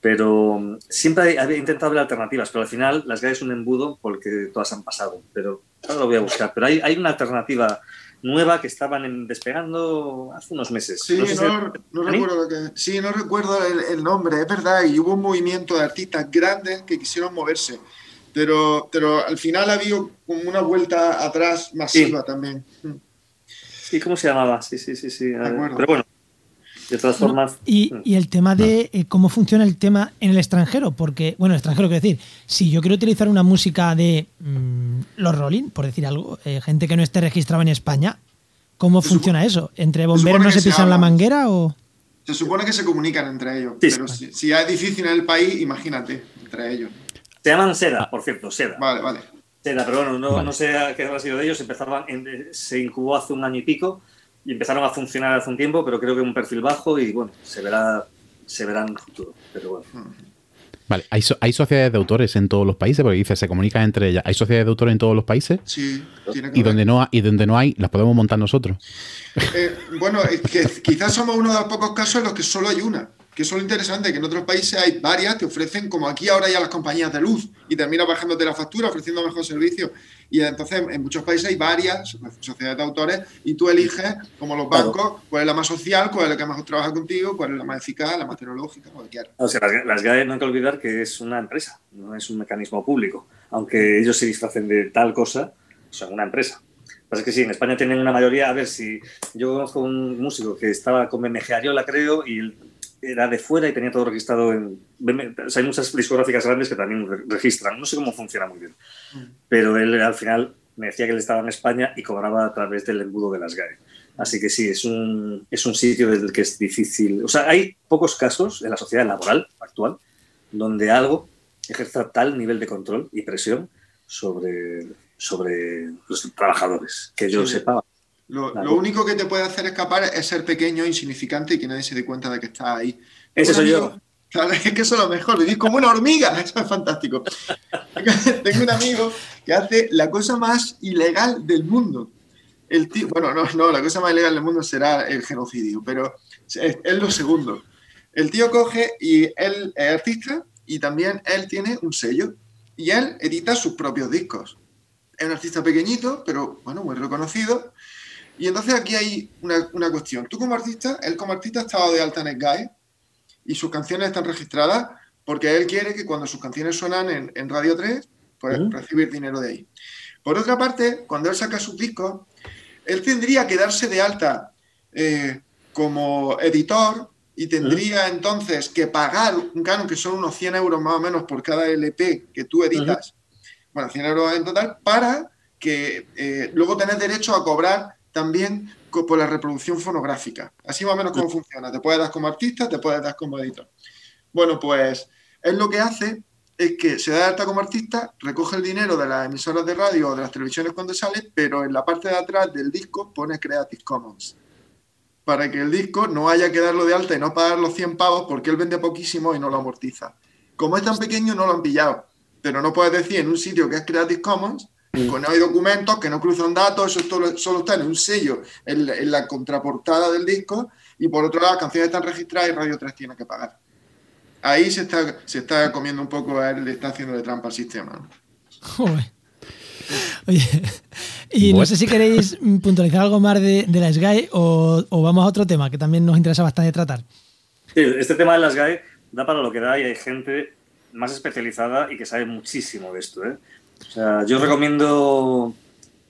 S3: pero siempre había intentado ver alternativas, pero al final las GAE es un embudo porque todas han pasado, pero ahora lo voy a buscar. Pero hay, hay una alternativa nueva que estaban despegando hace unos meses.
S4: Sí, no, recuerdo, sí, no recuerdo el, nombre, es verdad, y hubo un movimiento de artistas grandes que quisieron moverse, pero, pero al final ha habido como una vuelta atrás masiva también.
S3: Sí, ¿cómo se llamaba? Sí, sí, sí, sí. Pero bueno, de todas formas.
S2: Mm. Y, el tema de eh, cómo funciona el tema en el extranjero, porque, bueno, el extranjero quiero decir, si yo quiero utilizar una música de mm, los Rolling, por decir algo, eh, gente que no esté registrada en España, ¿cómo funciona eso? ¿Entre bomberos no se, pisan la manguera o.?
S4: Se supone que se comunican entre ellos, pero si, si, es difícil en el país, imagínate, entre ellos.
S3: Se llaman Seda, por cierto, Seda.
S4: Vale, vale.
S3: Seda, pero bueno, no, no sé qué ha sido de ellos. Empezaban, se incubó hace un año y pico y empezaron a funcionar hace un tiempo, pero creo que un perfil bajo y bueno, se verá, se verá en el futuro. Pero bueno.
S1: Vale, ¿Hay, ¿hay, sociedades de autores en todos los países? Porque dice, se comunican entre ellas. ¿Hay sociedades de autores en todos los países?
S4: Sí,
S1: tiene que y donde no Y donde no hay, las podemos montar nosotros.
S4: Eh, bueno, es que quizás somos uno de los pocos casos en los que solo hay una que es lo interesante, que en otros países hay varias que ofrecen, como aquí ahora ya las compañías de luz, y termina bajándote la factura, ofreciendo mejor servicio. Y entonces en muchos países hay varias sociedades de autores y tú eliges, como los bancos, cuál es la más social, cuál es la que mejor trabaja contigo, cuál es la más eficaz, la más tecnológica, cualquiera.
S3: O sea, las, GAE no hay que olvidar que es una empresa, no es un mecanismo público. Aunque ellos se disfracen de tal cosa, son una empresa. Pasa que sí, en España tienen una mayoría, a ver si yo conozco un músico que estaba con BMG Ariola, creo, y era de fuera y tenía todo registrado en... hay muchas discográficas grandes que también registran. No sé cómo funciona muy bien. Mm. Pero él al final me decía que él estaba en España y cobraba a través del embudo de las GAE. Así que sí, es un, es un sitio desde el que es difícil. O sea, hay pocos casos en la sociedad laboral actual donde algo ejerza tal nivel de control y presión sobre, sobre los trabajadores que yo sepa.
S4: Lo, único que te puede hacer escapar es ser pequeño, insignificante y que nadie se dé cuenta de que estás ahí.
S3: Ese soy yo. *laughs*
S4: es que eso es lo mejor, vivís como una hormiga, *laughs* eso es fantástico. *laughs* Tengo un amigo que hace la cosa más ilegal del mundo. El tío, bueno, no, no, la cosa más ilegal del mundo será el genocidio, pero es, es lo segundo. El tío coge y él es artista y también él tiene un sello y él edita sus propios discos. Es un artista pequeñito, pero bueno, muy reconocido y entonces aquí hay una, cuestión. Tú como artista, él como artista ha estado de alta en Sky y sus canciones están registradas porque él quiere que cuando sus canciones suenan en, Radio 3, pues recibir dinero de ahí. Por otra parte, cuando él saca sus discos, él tendría que darse de alta eh, como editor y tendría entonces que pagar un canon que son unos 100 euros más o menos por cada LP que tú editas, bueno, 100 euros en total, para que eh, luego tenés derecho a cobrar también por la reproducción fonográfica. Así más o menos cómo funciona. Te puedes dar como artista, te puedes dar como editor. Bueno, pues él lo que hace es que se da alta como artista, recoge el dinero de las emisoras de radio o de las televisiones cuando sale, pero en la parte de atrás del disco pone Creative Commons. Para que el disco no haya que darlo de alta y no pagar los 100 pavos porque él vende poquísimo y no lo amortiza. Como es tan pequeño, no lo han pillado. Pero no puedes decir en un sitio que es Creative Commons con no hay documentos, que no cruzan datos, eso solo está en un sello, en, la contraportada del disco, y por otro lado las canciones están registradas y Radio 3 tiene que pagar. Ahí se está, se está comiendo un poco, a él le está haciendo de trampa al sistema.
S2: Oye, y no sé si queréis puntualizar algo más de, de la SGAE o, o, vamos a otro tema que también nos interesa bastante tratar.
S3: Sí, este tema de la SGAE da para lo que da y hay gente más especializada y que sabe muchísimo de esto. ¿eh? O sea, yo recomiendo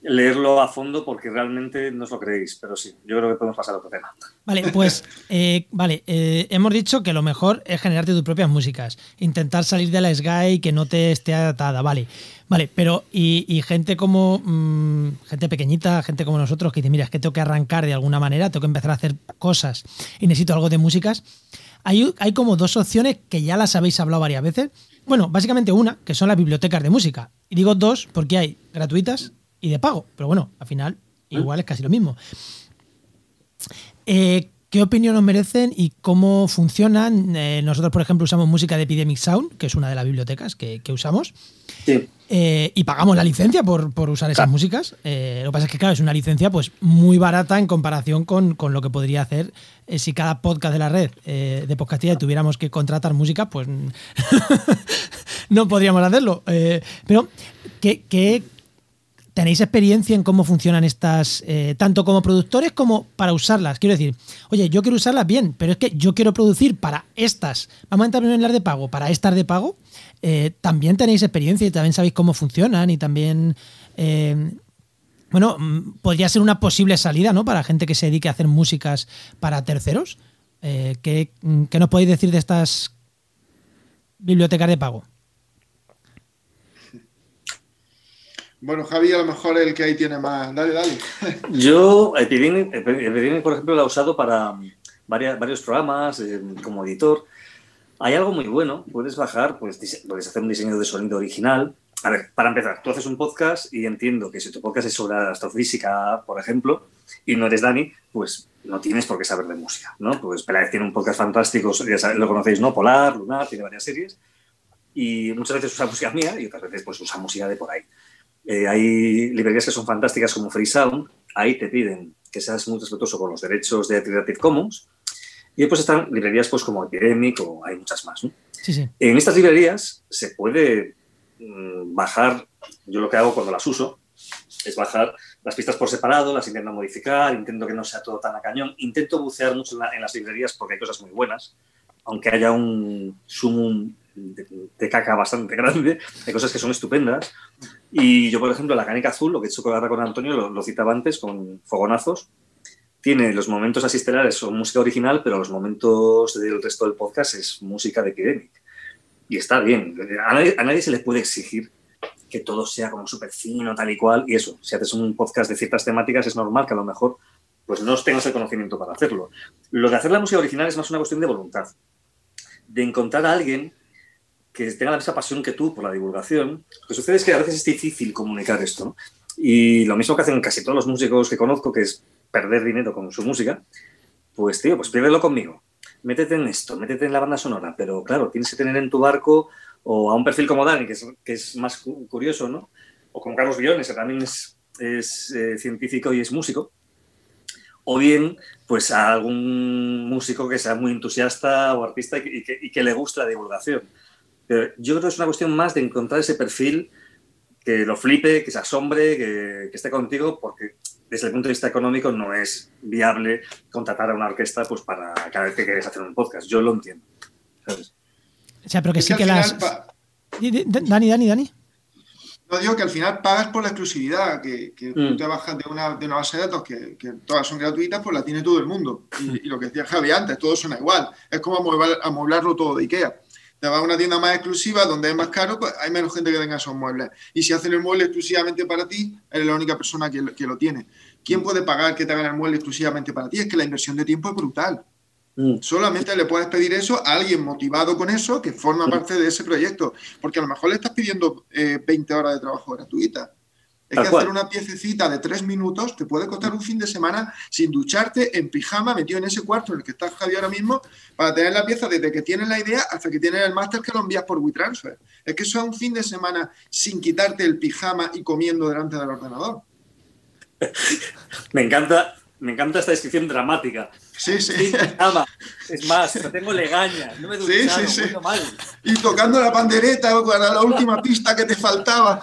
S3: leerlo a fondo porque realmente no os lo creéis, pero sí, yo creo que podemos pasar a otro tema.
S2: Vale, pues *laughs* eh, vale, eh, hemos dicho que lo mejor es generarte tus propias músicas, intentar salir de la SGAE y que no te esté atada, vale, vale, pero y, gente como mm, gente pequeñita, gente como nosotros que dice, mira, es que tengo que arrancar de alguna manera, tengo que empezar a hacer cosas y necesito algo de músicas. Hay, hay como dos opciones que ya las habéis hablado varias veces. Bueno, básicamente una, que son las bibliotecas de música. Y digo dos porque hay gratuitas y de pago. Pero bueno, al final igual es casi lo mismo. Eh, ¿Qué opinión nos merecen y cómo funcionan? Eh, nosotros, por ejemplo, usamos música de Epidemic Sound, que es una de las bibliotecas que, usamos. Eh, y pagamos la licencia por, usar esas músicas. lo que pasa es que, claro, es una licencia pues muy barata en comparación con, lo que podría hacer si cada podcast de la red de podcastilla tuviéramos que contratar música, pues *laughs* no podríamos hacerlo. pero, ¿qué, ¿tenéis experiencia en cómo funcionan estas, eh, tanto como productores como para usarlas? Quiero decir, oye, yo quiero usarlas bien, pero es que yo quiero producir para estas, vamos a entrar primero en las de pago, para estas de pago, eh, también tenéis experiencia y también sabéis cómo funcionan y también... Eh, bueno, mm, podría ser una posible salida, ¿no? Para gente que se dedique a hacer músicas para terceros. ¿qué, ¿Qué nos podéis decir de estas bibliotecas de pago?
S4: Bueno, Javi a lo mejor el que ahí tiene más. Dale, dale. *laughs*
S3: Yo, Epidemic, por ejemplo, lo he usado para varias, varios programas eh, como editor. Hay algo muy bueno. Puedes bajar, pues, puedes hacer un diseño de sonido original. A ver, para empezar, tú haces un podcast y entiendo que si tu podcast es sobre astrofísica, por ejemplo, y no eres Dani, pues no tienes por qué saber de música, ¿no? Pues Peláez tiene un podcast fantástico, ya lo conocéis, ¿no? Polar, Lunar, tiene varias series. Y muchas veces usa música mía y otras veces pues usa música de por ahí. Eh, hay librerías que son fantásticas como Freesound, ahí te piden que seas muy respetuoso con los derechos de Creative Commons. Y después están librerías pues, como Epidemic o hay muchas más. En estas librerías se puede mm, bajar, yo lo que hago cuando las uso es bajar las pistas por separado, las intento modificar, intento que no sea todo tan a cañón, intento bucear mucho en, las librerías porque hay cosas muy buenas, aunque haya un sumum de, caca bastante *laughs* grande, hay cosas que son estupendas. Y yo, por ejemplo, la canica azul, lo que he hecho con Antonio, lo, citaba antes con Fogonazos, tiene los momentos asistelares, son música original, pero los momentos del resto del podcast es música de Epidemic. Y está bien. A nadie, se le puede exigir que todo sea como súper fino, tal y cual. Y eso, si haces un podcast de ciertas temáticas, es normal que a lo mejor pues no tengas el conocimiento para hacerlo. Lo de hacer la música original es más una cuestión de voluntad. De encontrar a alguien que tenga la misma pasión que tú por la divulgación. Lo que sucede es que a veces es difícil comunicar esto. Y lo mismo que hacen casi todos los músicos que conozco, que es perder dinero con su música, pues tío, pues piérdelo conmigo. Métete en esto, métete en la banda sonora, pero claro, tienes que tener en tu barco o a un perfil como Dani, que es, que es más curioso, ¿no? O como Carlos Guiones, que también es, es eh, científico y es músico. O bien, pues a algún músico que sea muy entusiasta o artista y que, y que le guste la divulgación yo creo que es una cuestión más de encontrar ese perfil que lo flipe, que se asombre, que, esté contigo, porque desde el punto de vista económico no es viable contratar a una orquesta pues, para cada vez que quieres hacer un podcast. Yo lo entiendo.
S2: O sea, pero que sí que, las... Dani, Dani, Dani.
S4: No digo que al final pagas por la exclusividad, que, que tú mm. te bajas de una, de una, base de datos que, que, todas son gratuitas, pues la tiene todo el mundo. Y, lo que decía Javi antes, todo suena igual. Es como amoblarlo todo de Ikea te vas a una tienda más exclusiva donde es más caro, pues hay menos gente que tenga esos muebles. Y si hacen el mueble exclusivamente para ti, eres la única persona que, que lo tiene. ¿Quién puede pagar que te hagan el mueble exclusivamente para ti? Es que la inversión de tiempo es brutal. Mm. Solamente le puedes pedir eso a alguien motivado con eso que forma mm. parte de ese proyecto. Porque a lo mejor le estás pidiendo 20 eh, horas de trabajo gratuita. Es que hacer una piececita de tres minutos te puede costar un fin de semana sin ducharte, en pijama, metido en ese cuarto en el que estás Javi ahora mismo, para tener la pieza desde que tienes la idea hasta que tienes el máster que lo envías por WeTransfer. Es que eso es un fin de semana sin quitarte el pijama y comiendo delante del ordenador. *laughs*
S3: Me encanta me encanta esta descripción dramática.
S4: Sí, sí. *laughs*
S3: Es más, tengo legaña, no me sí, sí, sí. mal.
S4: Y tocando la pandereta para la última pista que te faltaba.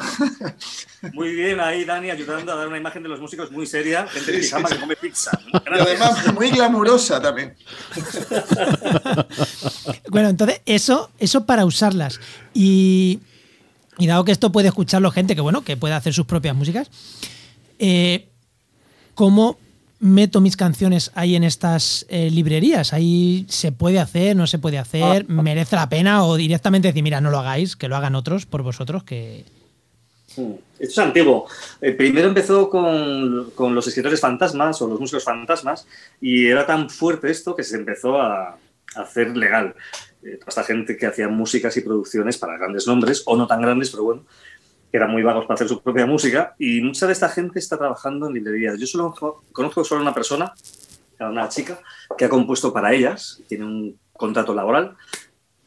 S4: *laughs*
S3: Muy bien ahí, Dani, ayudando a dar una imagen de los músicos muy seria, gente de pijama que come pizza.
S4: Y además muy glamurosa también. *laughs*
S2: bueno, entonces, eso, eso para usarlas. Y, y dado que esto puede escucharlo gente que, bueno, que puede hacer sus propias músicas, eh, ¿cómo meto mis canciones ahí en estas eh, librerías? Ahí se puede hacer, no se puede hacer, ah. merece la pena o directamente decir, mira, no lo hagáis, que lo hagan otros por vosotros, que...
S3: Hmm. Esto es antiguo. Eh, primero empezó con, con, los escritores fantasmas o los músicos fantasmas y era tan fuerte esto que se empezó a, hacer legal. Eh, toda esta gente que hacía músicas y producciones para grandes nombres, o no tan grandes, pero bueno, que eran muy vagos para hacer su propia música, y mucha de esta gente está trabajando en librerías. Yo solo conozco solo una persona, una chica, que ha compuesto para ellas, tiene un contrato laboral.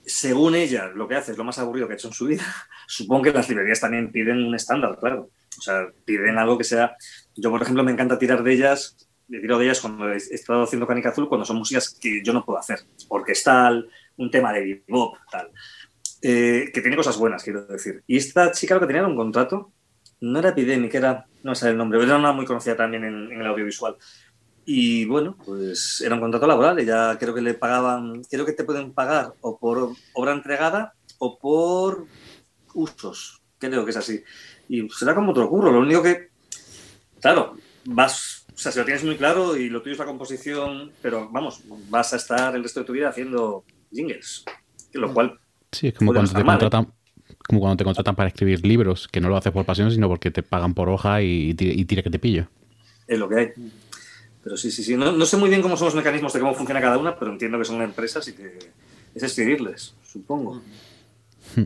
S3: Según ella, lo que hace es lo más aburrido que ha hecho en su vida. *laughs* Supongo que las librerías también piden un estándar, claro. O sea, piden algo que sea... Yo, por ejemplo, me encanta tirar de ellas, me tiro de ellas cuando he estado haciendo Canica Azul, cuando son músicas que yo no puedo hacer, porque está un tema de bebop, tal. Eh, que tiene cosas buenas, quiero decir. Y esta chica lo que tenía era un contrato, no era epidémica, era no sé el nombre, pero era una muy conocida también en, el audiovisual. Y bueno, pues era un contrato laboral, ella creo que le pagaban, creo que te pueden pagar o por obra entregada o por usos, creo que es así. Y será como otro curro, lo único que, claro, vas, o sea, si lo tienes muy claro y lo tuyo es la composición, pero vamos, vas a estar el resto de tu vida haciendo jingles, lo cual...
S1: Sí, es como cuando te contratan, como cuando te contratan para escribir libros, que no lo haces por pasión, sino porque te pagan por hoja y, tira que te pillo.
S3: Es lo que hay. Pero sí, sí, sí. No, sé muy bien cómo son los mecanismos de cómo funciona cada una, pero entiendo que son empresas y que es escribirles, supongo. Hmm.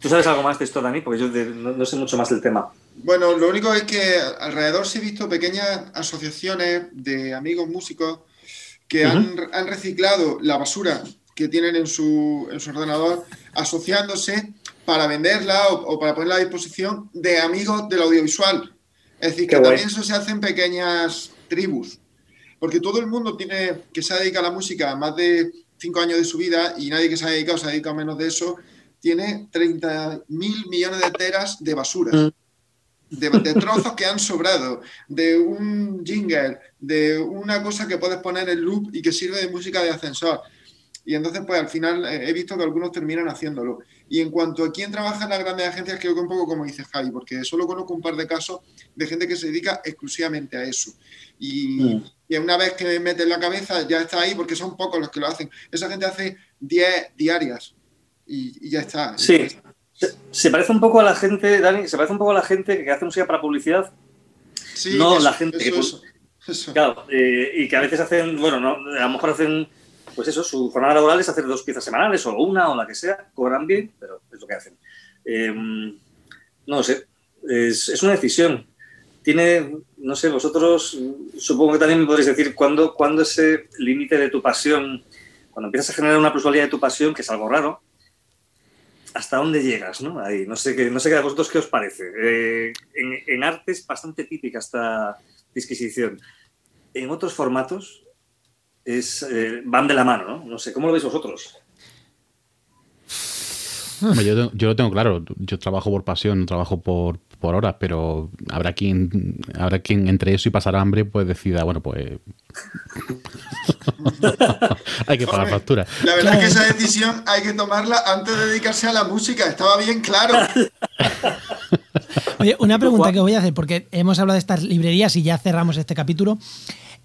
S3: ¿Tú sabes algo más de esto, Dani? Porque yo no, sé mucho más del tema.
S4: Bueno, lo único es que alrededor se he visto pequeñas asociaciones de amigos músicos que han, han, reciclado la basura que tienen en su, en su ordenador asociándose para venderla o, para ponerla a disposición de amigos del audiovisual. Es decir, que también eso se hace en pequeñas tribus. Porque todo el mundo tiene que se ha dedicado a la música más de cinco años de su vida y nadie que se ha dedicado se ha dedicado menos de eso, tiene 30 mil millones de teras de basura. Mm. De, de, trozos que han sobrado, de un jingle, de una cosa que puedes poner en loop y que sirve de música de ascensor. Y entonces, pues al final eh, he visto que algunos terminan haciéndolo. Y en cuanto a quién trabaja en las grandes agencias, creo que un poco como dice Javi, porque solo conozco un par de casos de gente que se dedica exclusivamente a eso. Y, mm. y una vez que me mete en la cabeza, ya está ahí, porque son pocos los que lo hacen. Esa gente hace 10 diarias y, ya está.
S3: Sí. Se, parece un poco a la gente, Dani, se parece un poco a la gente que hace música para publicidad. Sí, no la gente que. Claro, eh, y que a veces hacen, bueno, no, a lo mejor hacen pues eso, su jornada laboral es hacer dos piezas semanales o una o la que sea, cobran bien, pero es lo que hacen. Em, no sé, es, una decisión. Tiene, no sé, vosotros supongo que también me podréis decir cuándo, cuándo ese límite de tu pasión, cuando empiezas a generar una plusvalía de tu pasión, que es algo raro, hasta dónde llegas, ¿no? Ahí, no sé qué, no sé qué a vosotros qué os parece. Eh, en, en arte es bastante típica esta disquisición. En otros formatos, es, eh, van de la mano, ¿no? No sé, ¿cómo lo veis vosotros?
S1: Yo, yo, lo tengo claro, yo trabajo por pasión, no trabajo por, por horas, pero habrá quien, habrá quien entre eso y pasar hambre pues decida, bueno, pues *laughs* hay que pagar factura.
S4: La verdad es que esa *laughs* decisión hay que tomarla antes de dedicarse a la música, estaba bien claro.
S2: Oye, una pregunta que voy a hacer, porque hemos hablado de estas librerías y ya cerramos este capítulo.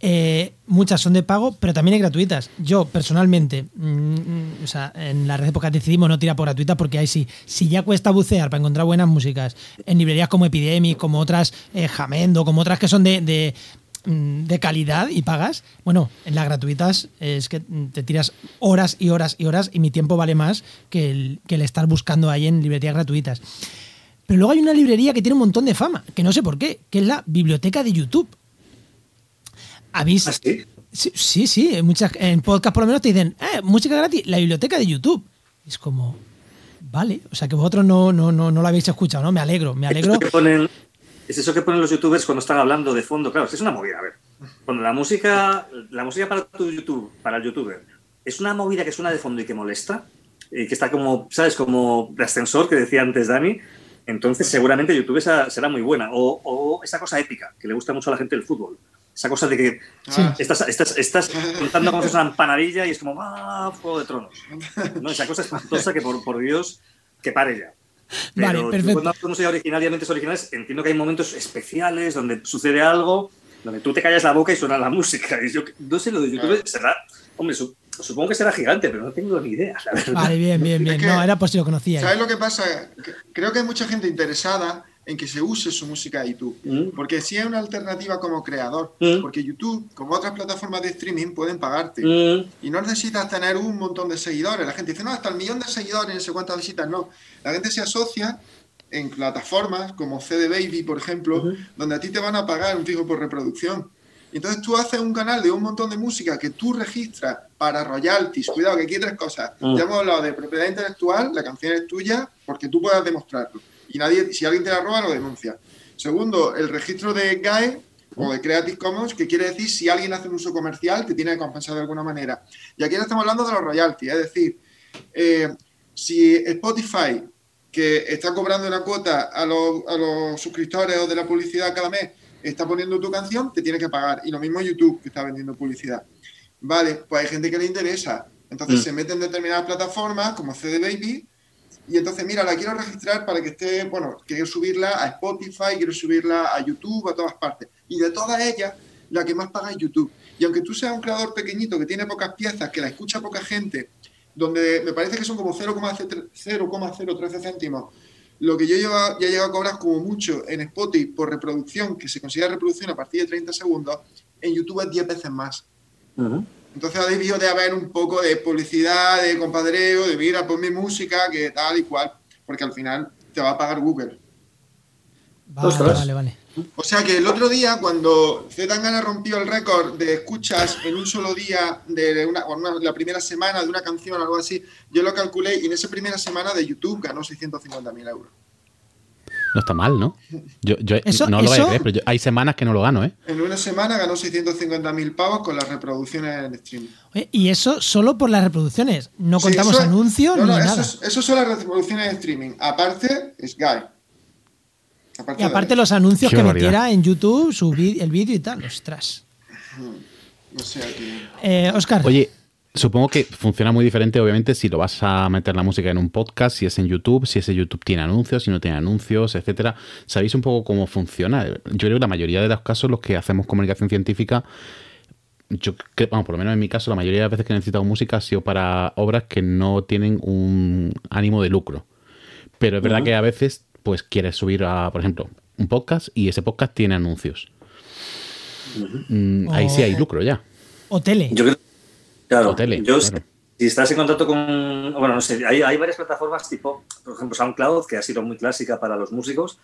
S2: Eh, muchas son de pago, pero también hay gratuitas. Yo, personalmente, mm, mm, o sea, en la red época decidimos no tirar por gratuita porque ahí sí, si ya cuesta bucear para encontrar buenas músicas en librerías como Epidemic, como otras eh, Jamendo, como otras que son de, mm, de, calidad y pagas, bueno, en las gratuitas es que te tiras horas y horas y horas y mi tiempo vale más que el, que el estar buscando ahí en librerías gratuitas. Pero luego hay una librería que tiene un montón de fama, que no sé por qué, que es la biblioteca de YouTube. ¿Habéis?
S3: ¿Ah, sí?
S2: Sí, sí, en, muchas, en podcast por lo menos te dicen, eh, música gratis, la biblioteca de YouTube. Es como, vale, o sea que vosotros no, no, no, no lo habéis escuchado, ¿no? Me alegro, me alegro.
S3: Es eso que ponen, los youtubers cuando están hablando de fondo, claro, es una movida, a ver. Cuando la música, la música para tu YouTube, para el youtuber, es una movida que suena de fondo y que molesta, y que está como, ¿sabes? Como de ascensor que decía antes Dani, entonces seguramente YouTube será muy buena. O, o, esa cosa épica, que le gusta mucho a la gente del fútbol. Esa cosa de que estás, estás, estás, contando como si fuera una empanadilla y es como, ¡ah! Fuego de tronos. ¿no? Esa cosa espantosa que, por, por Dios, que pare ya. Pero vale, perfecto. cuando no soy originariamente originales, entiendo que hay momentos especiales donde sucede algo, donde tú te callas la boca y suena la música. Y yo no sé, lo de YouTube será. Hombre, supongo que será gigante, pero no tengo ni idea, la verdad.
S2: Vale, bien, bien, bien. no, era pues lo conocía.
S4: ¿Sabes lo que pasa? Creo que hay mucha gente interesada en que se use su música de YouTube. Mm. Porque si es una alternativa como creador, mm. porque YouTube, como otras plataformas de streaming, pueden pagarte. Mm. Y no necesitas tener un montón de seguidores. La gente dice, no, hasta el millón de seguidores, no sé cuántas visitas. No, la gente se asocia en plataformas como CD Baby, por ejemplo, donde a ti te van a pagar un fijo por reproducción. Y entonces tú haces un canal de un montón de música que tú registras para royalties. Cuidado, que aquí hay tres cosas. Ya hemos hablado de propiedad intelectual, la canción es tuya porque tú puedas demostrarlo y nadie, si alguien te la roba, lo denuncia. Segundo, el registro de GAE o de Creative Commons, que quiere decir si alguien hace un uso comercial, te tiene que compensar de alguna manera. Y aquí estamos hablando de los royalties, es decir, eh, si Spotify que está cobrando una cuota a los, a los suscriptores o de la publicidad cada mes, está poniendo tu canción, te tiene que pagar. Y lo mismo YouTube, que está vendiendo publicidad. Vale, pues hay gente que le interesa. Entonces
S3: Mm.
S4: se meten en determinadas plataformas como CD Baby y entonces, mira, la quiero registrar para que esté, bueno, quiero subirla a Spotify, quiero subirla a YouTube, a todas partes. Y de todas ellas, la que más paga es YouTube. Y aunque tú seas un creador pequeñito que tiene pocas piezas, que la escucha poca gente, donde me parece que son como 0,013 céntimos, lo que yo ya he llegado a cobrar como mucho en Spotify por reproducción, que se considera reproducción a partir de 30 segundos, en YouTube es 10 veces más.
S3: Ujú.
S4: Entonces ha debido de haber un poco de publicidad, de compadreo, de mira, pon mi música, que tal y cual, porque al final te va a pagar Google.
S2: Vale, vale, vale.
S4: O sea que el otro día, cuando Zetangana rompió el récord de escuchas en un solo día, de una, o una- la primera semana de una canción o algo así, yo lo calculé y en esa primera semana de YouTube ganó 650.000 euros.
S1: No está mal, ¿no? Yo, yo
S2: Eso-
S1: no lo vaya a creer, pero yo- hay semanas que no lo gano, ¿eh?
S4: En una semana ganó 650.000 pavos con las reproducciones en streaming.
S2: Oye, y eso solo por las reproducciones. No
S4: Sí,
S2: contamos
S4: eso-
S2: anuncios
S4: no,
S2: ni
S4: no, eso
S2: nada.
S4: es- Eso son las reproducciones en streaming. Aparte, es Guy. Aparte
S2: Y aparte
S4: de-
S2: los anuncios
S1: Qué
S2: que
S1: barbaridad.
S2: metiera en YouTube, su vi- el vídeo y tal. Ostras.
S4: O sea que...
S2: Eh, Oscar,
S1: Oye, supongo que funciona muy diferente, obviamente, si lo vas a meter la música en un podcast, si es en YouTube, si ese YouTube tiene anuncios, si no tiene anuncios, etcétera. ¿Sabéis un poco cómo funciona? Yo creo que la mayoría de los casos, los que hacemos comunicación científica, yo creo, vamos, por lo menos en mi caso, la mayoría de las veces que he necesitado música ha sido para obras que no tienen un ánimo de lucro. Pero es verdad que a veces, pues quieres subir a, por ejemplo, un podcast y ese podcast tiene anuncios. Mm, ahí sí hay lucro ya.
S2: o tele.
S3: Yo creo, claro,
S1: tele,
S3: yo
S1: claro.
S3: si estás en contacto con, bueno, no sé, hay, hay varias plataformas tipo, por ejemplo, SoundCloud, que ha sido muy clásica para los músicos,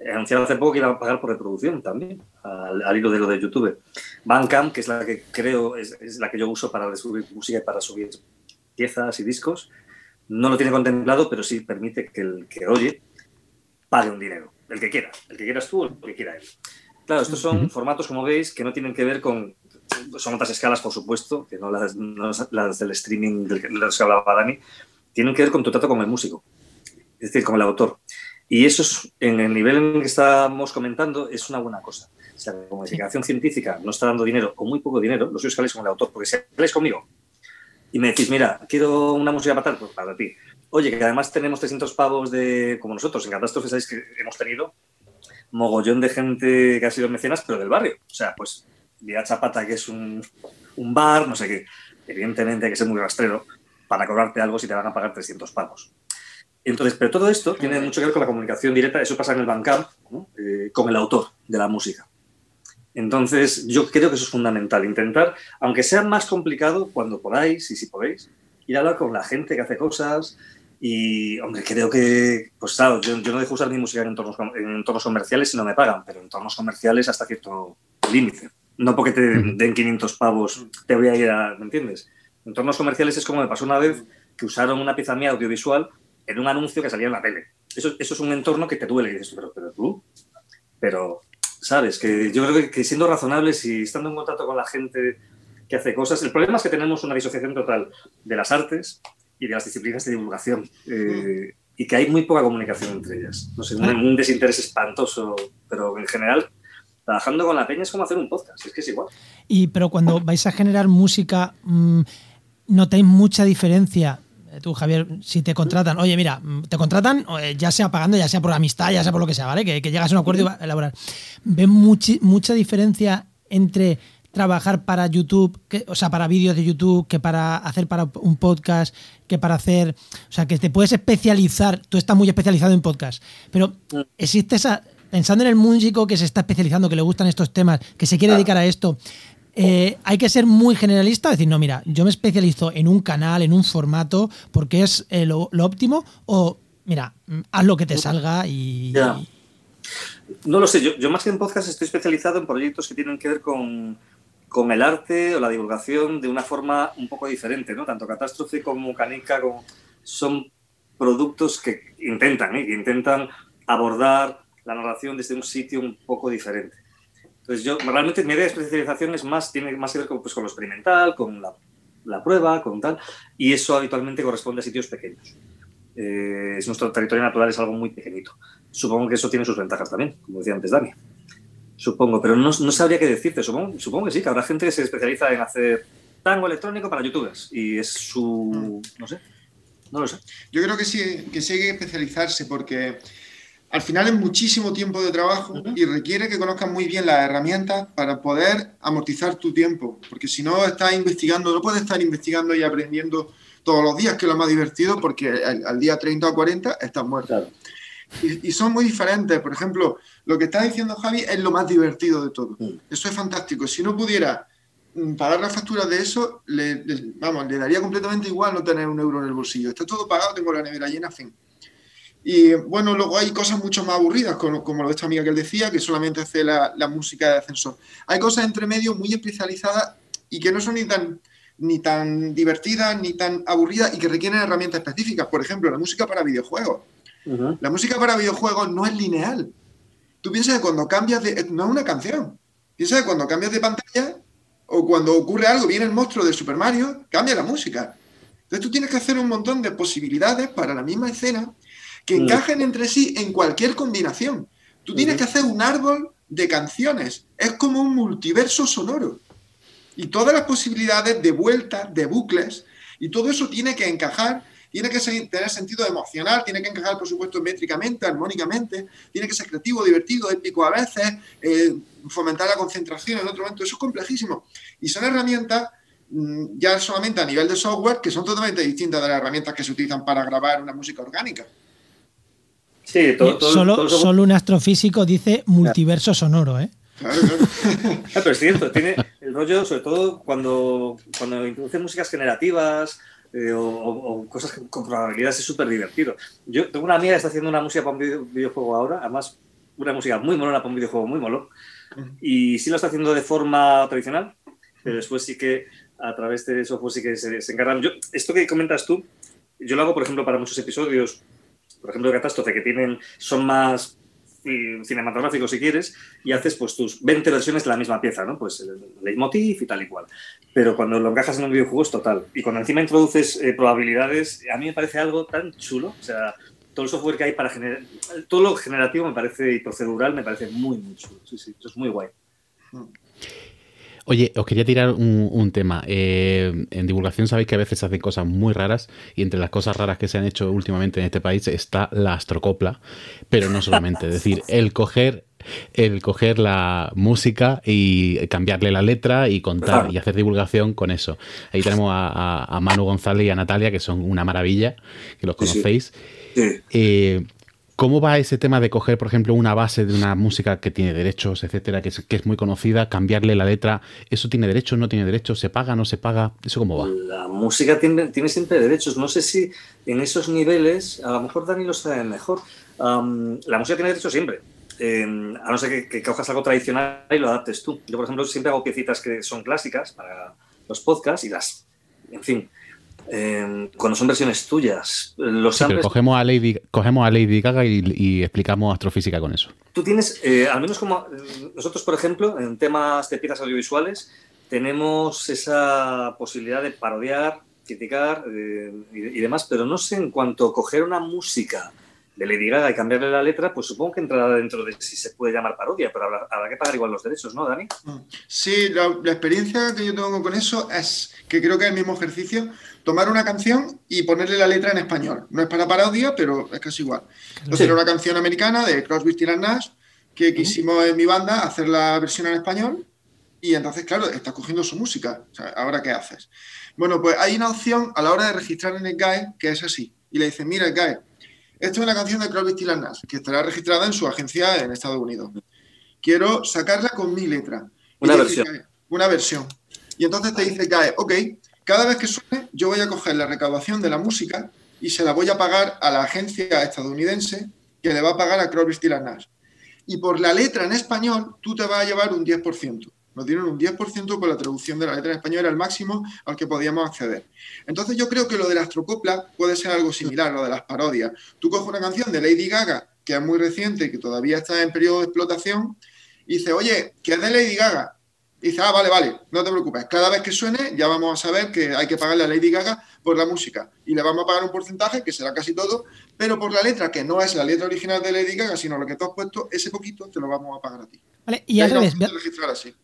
S3: eh, anunciaron hace poco que iban a pagar por reproducción también, al, al hilo de lo de YouTube. Bandcamp, que es la que creo, es, es la que yo uso para subir música y para subir piezas y discos, no lo tiene contemplado, pero sí permite que el que oye pague un dinero, el que quiera, el que quieras tú o el que quiera él. Claro, estos son formatos, como veis, que no tienen que ver con... Son otras escalas, por supuesto, que no las, no las del streaming de las que hablaba Dani, tienen que ver con tu trato con el músico, es decir, con el autor. Y eso es, en el nivel en el que estamos comentando es una buena cosa. O sea, la comunicación científica no está dando dinero o muy poco dinero, lo suyo es que habléis con el autor, porque si habláis conmigo y me decís, mira, quiero una música para tal, pues para ti. Oye, que además tenemos 300 pavos de, como nosotros, en Catástrofe, sabéis que hemos tenido mogollón de gente que ha sido mecenas, pero del barrio. O sea, pues Vía Chapata, que es un, un bar, no sé qué. Evidentemente hay que ser muy rastrero para cobrarte algo si te van a pagar 300 pavos. Entonces, pero todo esto tiene mucho que ver con la comunicación directa, eso pasa en el Bandcamp, ¿no? Eh, con el autor de la música. Entonces, yo creo que eso es fundamental, intentar, aunque sea más complicado, cuando podáis y si podéis, ir a hablar con la gente que hace cosas y, hombre, creo que, pues claro, yo, yo no dejo usar mi música en entornos, en entornos comerciales si no me pagan, pero en entornos comerciales hasta cierto límite. No porque te den 500 pavos te voy a ir a, ¿me entiendes? En entornos comerciales es como me pasó una vez que usaron una pieza mía audiovisual en un anuncio que salía en la tele. Eso, eso es un entorno que te duele y dices, pero, pero tú, pero, ¿sabes? Que yo creo que, que siendo razonables y estando en contacto con la gente que hace cosas, el problema es que tenemos una disociación total de las artes y de las disciplinas de divulgación eh, y que hay muy poca comunicación entre ellas. No sé, un, un desinterés espantoso, pero en general, trabajando con la peña es como hacer un podcast, es que es igual.
S2: Y, pero cuando vais a generar música, mm, ¿notáis mucha diferencia? Eh, Tú, Javier, si te contratan, oye, mira, mm, te contratan, eh, ya sea pagando, ya sea por amistad, ya sea por lo que sea, ¿vale? Que, que llegas a un acuerdo y va a elaborar. ¿Ven muchi- mucha diferencia entre trabajar para YouTube, que, o sea, para vídeos de YouTube, que para hacer para un podcast, que para hacer. O sea, que te puedes especializar. Tú estás muy especializado en podcast, pero existe esa. Pensando en el músico que se está especializando, que le gustan estos temas, que se quiere dedicar a esto, eh, hay que ser muy generalista, decir, no, mira, yo me especializo en un canal, en un formato, porque es eh, lo, lo óptimo, o mira, mm, haz lo que te salga y.
S3: No lo sé, yo, yo más que en podcast estoy especializado en proyectos que tienen que ver con, con el arte o la divulgación de una forma un poco diferente, ¿no? Tanto Catástrofe como Canica como, son productos que intentan, ¿eh? que intentan abordar la narración desde un sitio un poco diferente. Entonces yo, realmente mi idea de especialización es más, tiene más que ver con, pues, con lo experimental, con la, la prueba, con tal, y eso habitualmente corresponde a sitios pequeños. es nuestro territorio natural es algo muy pequeñito. Supongo que eso tiene sus ventajas también, como decía antes Dani. Supongo, pero no, no sabría qué decirte. Supongo, supongo que sí, que habrá gente que se especializa en hacer tango electrónico para youtubers y es su... no sé, no lo sé.
S4: Yo creo que sí, que sí hay que especializarse porque al final es muchísimo tiempo de trabajo y requiere que conozcas muy bien las herramientas para poder amortizar tu tiempo, porque si no estás investigando, no puedes estar investigando y aprendiendo todos los días, que es lo más divertido, porque al, día 30 o 40 estás muerto. Y, son muy diferentes. Por ejemplo, lo que está diciendo Javi es lo más divertido de todo. Eso es fantástico. Si no pudiera mm, pagar las facturas de eso, le, vamos, le daría completamente igual no tener un euro en el bolsillo. Está todo pagado, tengo la nevera llena, fin. Y bueno, luego hay cosas mucho más aburridas, como, como lo de esta amiga que él decía, que solamente hace la, la, música de ascensor. Hay cosas entre medio muy especializadas y que no son ni tan, ni tan divertidas ni tan aburridas y que requieren herramientas específicas. Por ejemplo, la música para videojuegos. La música para videojuegos no es lineal. Tú piensas que cuando cambias de... No es una canción. Piensas que cuando cambias de pantalla o cuando ocurre algo, viene el monstruo de Super Mario, cambia la música. Entonces tú tienes que hacer un montón de posibilidades para la misma escena que mm. encajen entre sí en cualquier combinación. Tú tienes que hacer un árbol de canciones. Es como un multiverso sonoro. Y todas las posibilidades de vueltas, de bucles, y todo eso tiene que encajar tiene que tener sentido emocional, tiene que encajar, por supuesto, métricamente, armónicamente, tiene que ser creativo, divertido, épico a veces, eh, fomentar la concentración en otro momento. Eso es complejísimo. Y son herramientas mm, ya solamente a nivel de software que son totalmente distintas de las herramientas que se utilizan para grabar una música orgánica.
S2: Sí, todo, solo, solo un astrofísico dice multiverso sonoro, ¿eh? Claro,
S3: claro. *laughs* pero es cierto, tiene el rollo, sobre todo cuando, cuando introduce músicas generativas eh, o, cosas con probabilidades es súper divertido. Yo tengo una amiga que está haciendo una música para un videojuego ahora, además una música muy molona para un videojuego muy molo, y sí lo está haciendo de forma tradicional, pero después sí que a través de eso pues sí que se, se encargan. Yo, esto que comentas tú, yo lo hago, por ejemplo, para muchos episodios, por ejemplo, de Catástrofe, que tienen, son más cinematográfico si quieres y haces pues tus 20 versiones de la misma pieza, ¿no? Pues el leitmotiv y tal y cual. Pero cuando lo encajas en un videojuego es total. Y cuando encima introduces eh, probabilidades, a mí me parece algo tan chulo. O sea, todo el software que hay para generar, todo lo generativo me parece y procedural me parece muy, muy chulo. Sí, sí, eso es muy guay. Mm.
S1: Oye, os quería tirar un, tema. Eh, en divulgación sabéis que a veces se hacen cosas muy raras y entre las cosas raras que se han hecho últimamente en este país está la astrocopla, pero no solamente. Es decir, el coger el coger la música y cambiarle la letra y contar y hacer divulgación con eso. Ahí tenemos a, Manu González y a Natalia, que son una maravilla, que los conocéis. Eh, ¿Cómo va ese tema de coger, por ejemplo, una base de una música que tiene derechos, etcétera, que es, muy conocida, cambiarle la letra? ¿Eso tiene derechos, no tiene derechos? ¿Se paga, no se paga? ¿Eso cómo va?
S3: La música tiene, siempre derechos. No sé si en esos niveles, a lo mejor Dani lo sabe mejor, la música tiene derechos siempre. Em, a no ser que, cojas algo tradicional y lo adaptes tú. Yo, por ejemplo, siempre hago piecitas que son clásicas para los podcasts y las, en fin, Em, cuando son versiones tuyas. Los
S1: cogemos a Lady, cogemos a Lady Gaga y, explicamos astrofísica con eso.
S3: Tú tienes, eh, al menos como nosotros, por ejemplo, en temas de piezas audiovisuales, tenemos esa posibilidad de parodiar, criticar eh, y, demás, pero no sé en cuanto a coger una música de Lady Gaga y cambiarle la letra, pues supongo que entrará dentro de si se puede llamar parodia, pero habrá, que pagar igual los derechos, ¿no, Dani? Mm.
S4: Sí, la, experiencia que yo tengo con eso es que creo que es el mismo ejercicio, tomar una canción y ponerle la letra en español. No es para parodia, pero es casi igual. Entonces era una canción americana de Crosby, Stills Nash que quisimos en mi banda hacer la versión en español y entonces, claro, estás cogiendo su música. ¿Ahora qué haces? Bueno, pues hay una opción a la hora de registrar en el GAE que es así. Y le dicen, mira, GAE, esta es una canción de Crosby, Stills Nash, que estará registrada en su agencia en Estados Unidos. Quiero sacarla con mi letra.
S3: Una versión.
S4: una versión. Y entonces te dice CAE, ok, cada vez que suene, yo voy a coger la recaudación de la música y se la voy a pagar a la agencia estadounidense que le va a pagar a Crosby, Stills Nash. Y por la letra en español, tú te vas a llevar un 10% nos dieron un 10% por la traducción de la letra en español, era el máximo al que podíamos acceder. Entonces yo creo que lo de la astrocopla puede ser algo similar, lo de las parodias. Tú coges una canción de Lady Gaga, que es muy reciente y que todavía está en periodo de explotación, y dices, oye, ¿qué es de Lady Gaga? Dice, ah, vale, vale, no te preocupes. Cada vez que suene ya vamos a saber que hay que pagarle a Lady Gaga por la música. Y le vamos a pagar un porcentaje, que será casi todo, pero por la letra, que no es la letra original de Lady Gaga, sino lo que tú has puesto, ese poquito te lo vamos a pagar a ti.
S2: Vale, y al revés,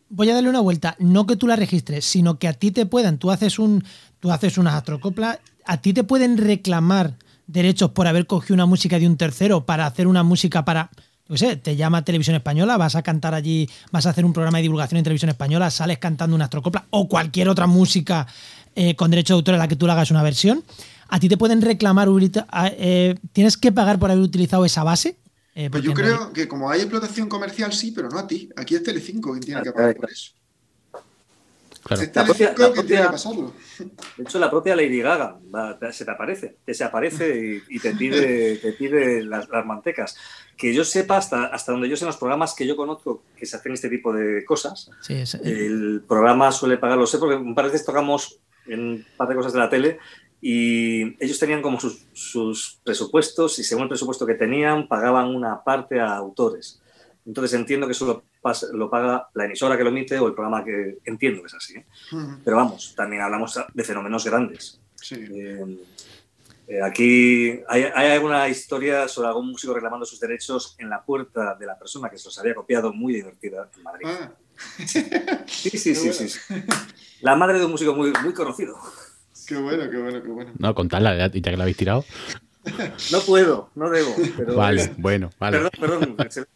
S2: voy a darle una vuelta. No que tú la registres, sino que a ti te puedan, tú haces un, tú haces una astrocopla, a ti te pueden reclamar derechos por haber cogido una música de un tercero para hacer una música para no sé, te llama Televisión Española, vas a cantar allí, vas a hacer un programa de divulgación en Televisión Española, sales cantando una astrocopla o cualquier otra música eh, con derecho de autor a la que tú le hagas una versión, a ti te pueden reclamar, eh, ¿tienes que pagar por haber utilizado esa base?
S4: Eh, pues yo creo que como hay explotación comercial, sí, pero no a ti. Aquí es Telecinco quien tiene que pagar por eso.
S3: La propia, pasarlo. De hecho, la propia Lady Gaga se te aparece, te se aparece y, te pide, *laughs* te pide las, mantecas. Que yo sepa, hasta, hasta donde yo sé, en los programas que yo conozco que se hacen este tipo de cosas, el programa suele pagar, lo sé, porque un par de veces tocamos en un par de cosas de la tele y ellos tenían como sus, sus presupuestos y según el presupuesto que tenían, pagaban una parte a autores. Entonces entiendo que eso lo, paga la emisora que lo emite o el programa que entiendo que es así. ¿eh? Pero vamos, también hablamos de fenómenos grandes. Eh, eh, aquí hay, alguna historia sobre algún músico reclamando sus derechos en la puerta de la persona que se los había copiado, muy divertida en Madrid. Ah. *laughs* Sí, sí, sí, sí, La madre de un músico muy, muy conocido.
S4: Qué bueno, qué bueno, qué bueno.
S1: No, contadla, ya que la habéis tirado.
S3: No puedo, no debo.
S1: vale, bueno, vale.
S3: Perdón, perdón.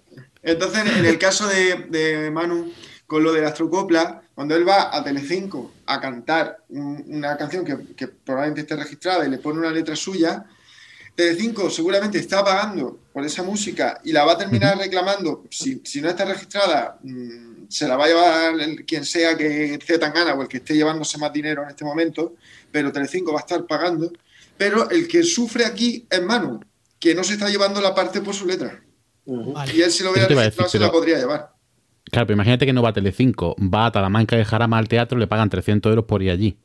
S4: Entonces, en el caso de, Manu, con lo de la astrocopla, cuando él va a Telecinco a cantar una canción que, probablemente esté registrada y le pone una letra suya, Telecinco seguramente está pagando por esa música y la va a terminar reclamando. Si, no está registrada, mm, se la va a llevar quien sea que esté tan gana o el que esté llevándose más dinero en este momento, pero Telecinco va a estar pagando. Pero el que sufre aquí es Manu, que no se está llevando la parte por su letra. Y él si lo hubiera registrado se la podría llevar.
S1: Claro, pero imagínate que no va a Telecinco, va a Talamanca de Jarama al teatro, le pagan 300 euros por ir allí.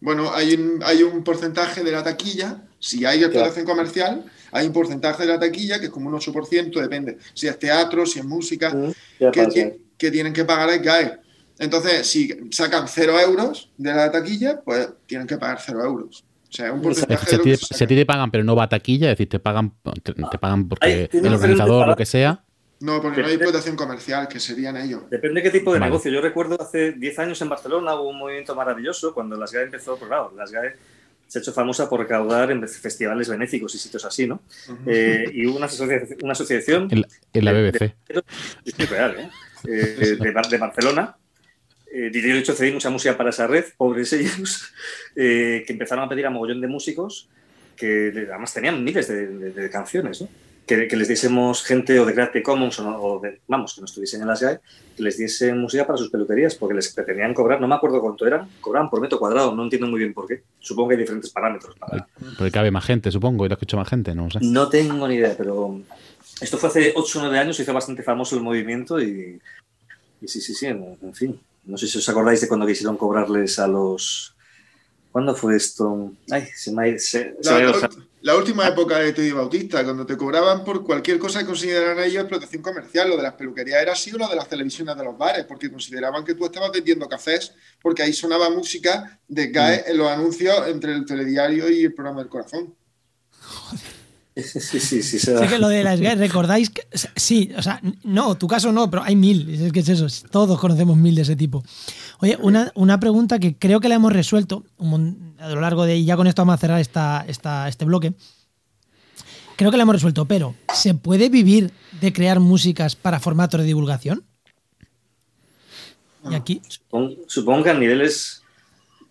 S4: Bueno, hay un, hay un porcentaje de la taquilla, si hay explotación comercial, hay un porcentaje de la taquilla que es como un 8%, depende si es teatro, si es música, que, tienen que pagar el GAE. Entonces, si sacan 0 euros de la taquilla, pues tienen que pagar 0 euros. O sea, un porcentaje
S1: si, a ti te pagan, pero no va a taquilla, es decir, te pagan, te, pagan porque el organizador, lo que sea.
S4: No, porque no hay explotación comercial, que serían ellos.
S3: Depende de qué tipo de negocio. Yo recuerdo hace 10 años en Barcelona hubo un movimiento maravilloso cuando las GAE empezó, por claro, las GAE se ha hecho famosa por recaudar en festivales benéficos y sitios así, ¿no? Eh, y hubo una asociación. Una asociación
S1: en, la BBC.
S3: De, es real, ¿eh? eh de, de, Barcelona, eh, de hecho cedí mucha música para esa red, pobres ellos, *laughs* eh, que empezaron a pedir a mogollón de músicos que además tenían miles de, canciones, ¿no? que, les diésemos gente o de Creative Commons o, de, vamos, que no estuviesen en las GAE, que les diesen música para sus peluquerías, porque les pretendían cobrar, no me acuerdo cuánto eran, cobraban por metro cuadrado, no entiendo muy bien por qué. Supongo que hay diferentes parámetros. Para...
S1: Porque cabe más gente, supongo, y lo escucha más gente, no sé.
S3: No tengo ni idea, pero esto fue hace 8 o 9 años, se hizo bastante famoso el movimiento y, sí, sí, sí, en fin. No sé si os acordáis de cuando quisieron cobrarles a los. ¿Cuándo fue esto? Ay, se me ha se,
S4: la, última época de Teddy Bautista, cuando te cobraban por cualquier cosa que consideraran ellos explotación comercial. Lo de las peluquerías era así o lo de las televisiones de los bares, porque consideraban que tú estabas vendiendo cafés, porque ahí sonaba música de GAE mm. en los anuncios entre el telediario y el programa del corazón.
S3: Joder. *laughs* Sí, sí, sí.
S2: Sé que lo de las GAE, ¿recordáis? Que, sí, o sea, no, tu caso no, pero hay mil. Es que es eso, todos conocemos mil de ese tipo. Oye, una, una pregunta que creo que la hemos resuelto a lo largo de. Y ya con esto vamos a cerrar esta, esta, este bloque. Creo que la hemos resuelto, pero ¿se puede vivir de crear músicas para formatos de divulgación? Y aquí.
S3: Supongo, que a niveles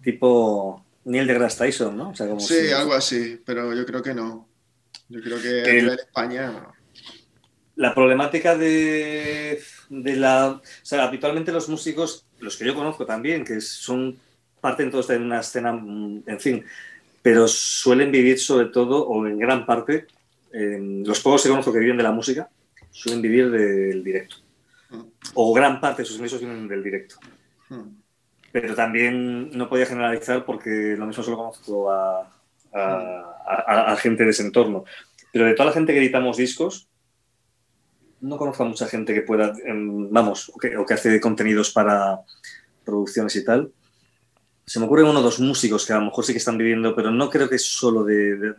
S3: tipo Neil deGrasse Tyson, ¿no?
S4: sí, algo así, pero yo creo que no. Yo creo que a nivel España.
S3: La problemática de, la. O sea, habitualmente los músicos, los que yo conozco también, que son parte entonces de una escena, en fin, pero suelen vivir sobre todo, o en gran parte, los pocos que conozco que viven de la música, suelen vivir del directo. Mm. O gran parte de sus ingresos vienen del directo. Mm. Pero también no podía generalizar porque lo mismo solo conozco a, a, gente de ese entorno. Pero de toda la gente que editamos discos, no conozco a mucha gente que pueda, em, vamos, o que, hace contenidos para producciones y tal. Se me ocurren uno o dos músicos que a lo mejor sí que están viviendo, pero no creo que es solo de, de,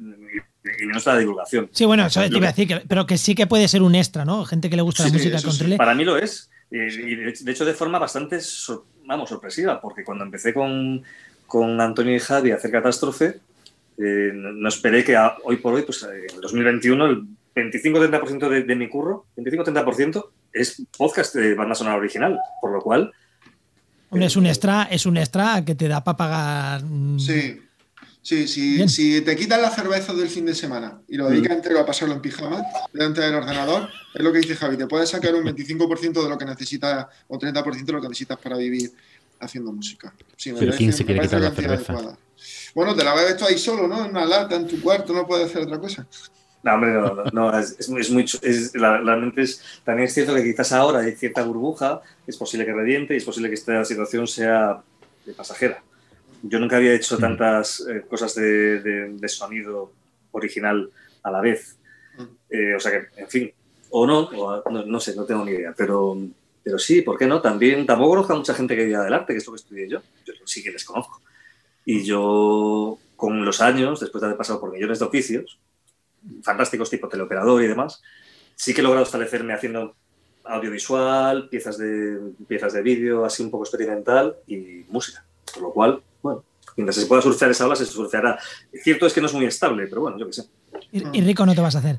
S3: nuestra divulgación.
S2: Sí, bueno, eso te iba a decir, pero que sí que puede ser un extra, ¿no? Gente que le gusta la música
S3: sí. Para mí lo es. Y, de hecho de forma bastante, vamos, sorpresiva, porque cuando empecé con, con Antonio y Javi a hacer Catástrofe, eh, no, esperé que hoy por hoy, pues en 2021, el 25-30% de, de, mi curro, 25-30% es podcast de banda sonora original, por lo cual...
S2: es un extra, es un extra que te da para pagar...
S4: Mm, sí, sí, sí si te quitas la cerveza del fin de semana y lo dedicas mm. entero a pasarlo en pijama delante del ordenador, es lo que dice Javi, te puedes sacar un 25% de lo que necesitas o 30% de lo que necesitas para vivir haciendo música.
S1: Pero ¿quién se quiere quitar la cerveza?
S4: Bueno, te la bebes tú ahí solo, ¿no? En una lata, en tu cuarto, no puedes hacer otra cosa.
S3: No, hombre, no, no, es, es, muy, es, realmente es, también es cierto que quizás ahora hay cierta burbuja, es posible que reviente y es posible que esta situación sea de pasajera. Yo nunca había hecho mm. tantas eh, cosas de, de, sonido original a la vez. Mm. Eh, o sea que, en fin, o no, o no, no, sé, no tengo ni idea, pero, pero sí, ¿por qué no? También tampoco conozco a mucha gente que vive del arte, que es lo que estudié yo. Yo sí que les conozco. Y yo, con los años, después de haber pasado por millones de oficios, fantásticos tipo teleoperador y demás, sí que he logrado establecerme haciendo audiovisual, piezas de, piezas de vídeo, así un poco experimental y música. Por lo cual, bueno, mientras se pueda surfear esa ola, se surfeará. Cierto es que no es muy estable, pero bueno, yo qué sé.
S2: Y, rico no te vas a hacer.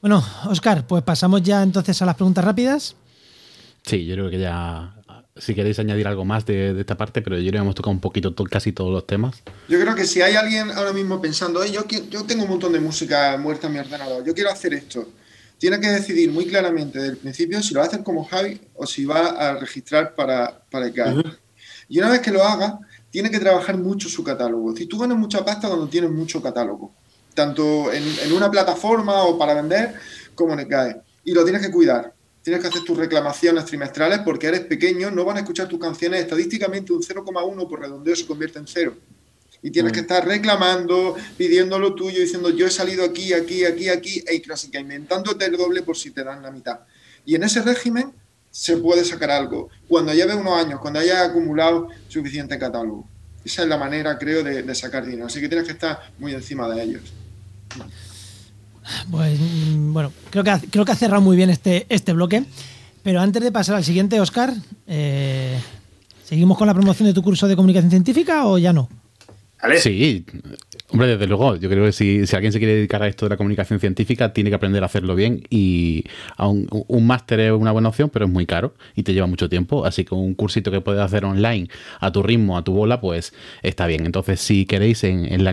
S2: Bueno, Oscar, pues pasamos ya entonces a las preguntas rápidas.
S1: Sí, yo creo que ya si queréis añadir algo más de, esta parte, pero yo creo que hemos tocado un poquito casi todos los temas.
S4: Yo creo que si hay alguien ahora mismo pensando, yo, yo tengo un montón de música muerta en mi ordenador, yo quiero hacer esto, tiene que decidir muy claramente desde el principio si lo hacer como Javi o si va a registrar para, para el CAE. Y una vez que lo haga, tiene que trabajar mucho su catálogo. Si tú ganas mucha pasta cuando tienes mucho catálogo, tanto en, en una plataforma o para vender como en el CAE. Y lo tienes que cuidar tienes que hacer tus reclamaciones trimestrales porque eres pequeño, no van a escuchar tus canciones estadísticamente un 0,1 por redondeo se convierte en cero. Y tienes que mm. estar reclamando, pidiendo lo tuyo, diciendo yo he salido aquí, aquí, aquí, aquí, e casi que inventándote el doble por si te dan la mitad. Y en ese régimen se puede sacar algo. Cuando lleve unos años, cuando haya acumulado suficiente catálogo. Esa es la manera, creo, de, de sacar dinero. Así que tienes que estar muy encima de ellos.
S2: Pues mm, bueno, creo que, ha, creo que ha cerrado muy bien este, este bloque. Pero antes de pasar al siguiente, Oscar, eh, ¿seguimos con la promoción de tu curso de comunicación científica o ya no?
S1: Sí, hombre, desde luego. Yo creo que si, alguien se quiere dedicar a esto de la comunicación científica, tiene que aprender a hacerlo bien. Y un, un máster es una buena opción, pero es muy caro y te lleva mucho tiempo. Así que un cursito que puedes hacer online a tu ritmo, a tu bola, pues está bien. Entonces, si queréis, en, en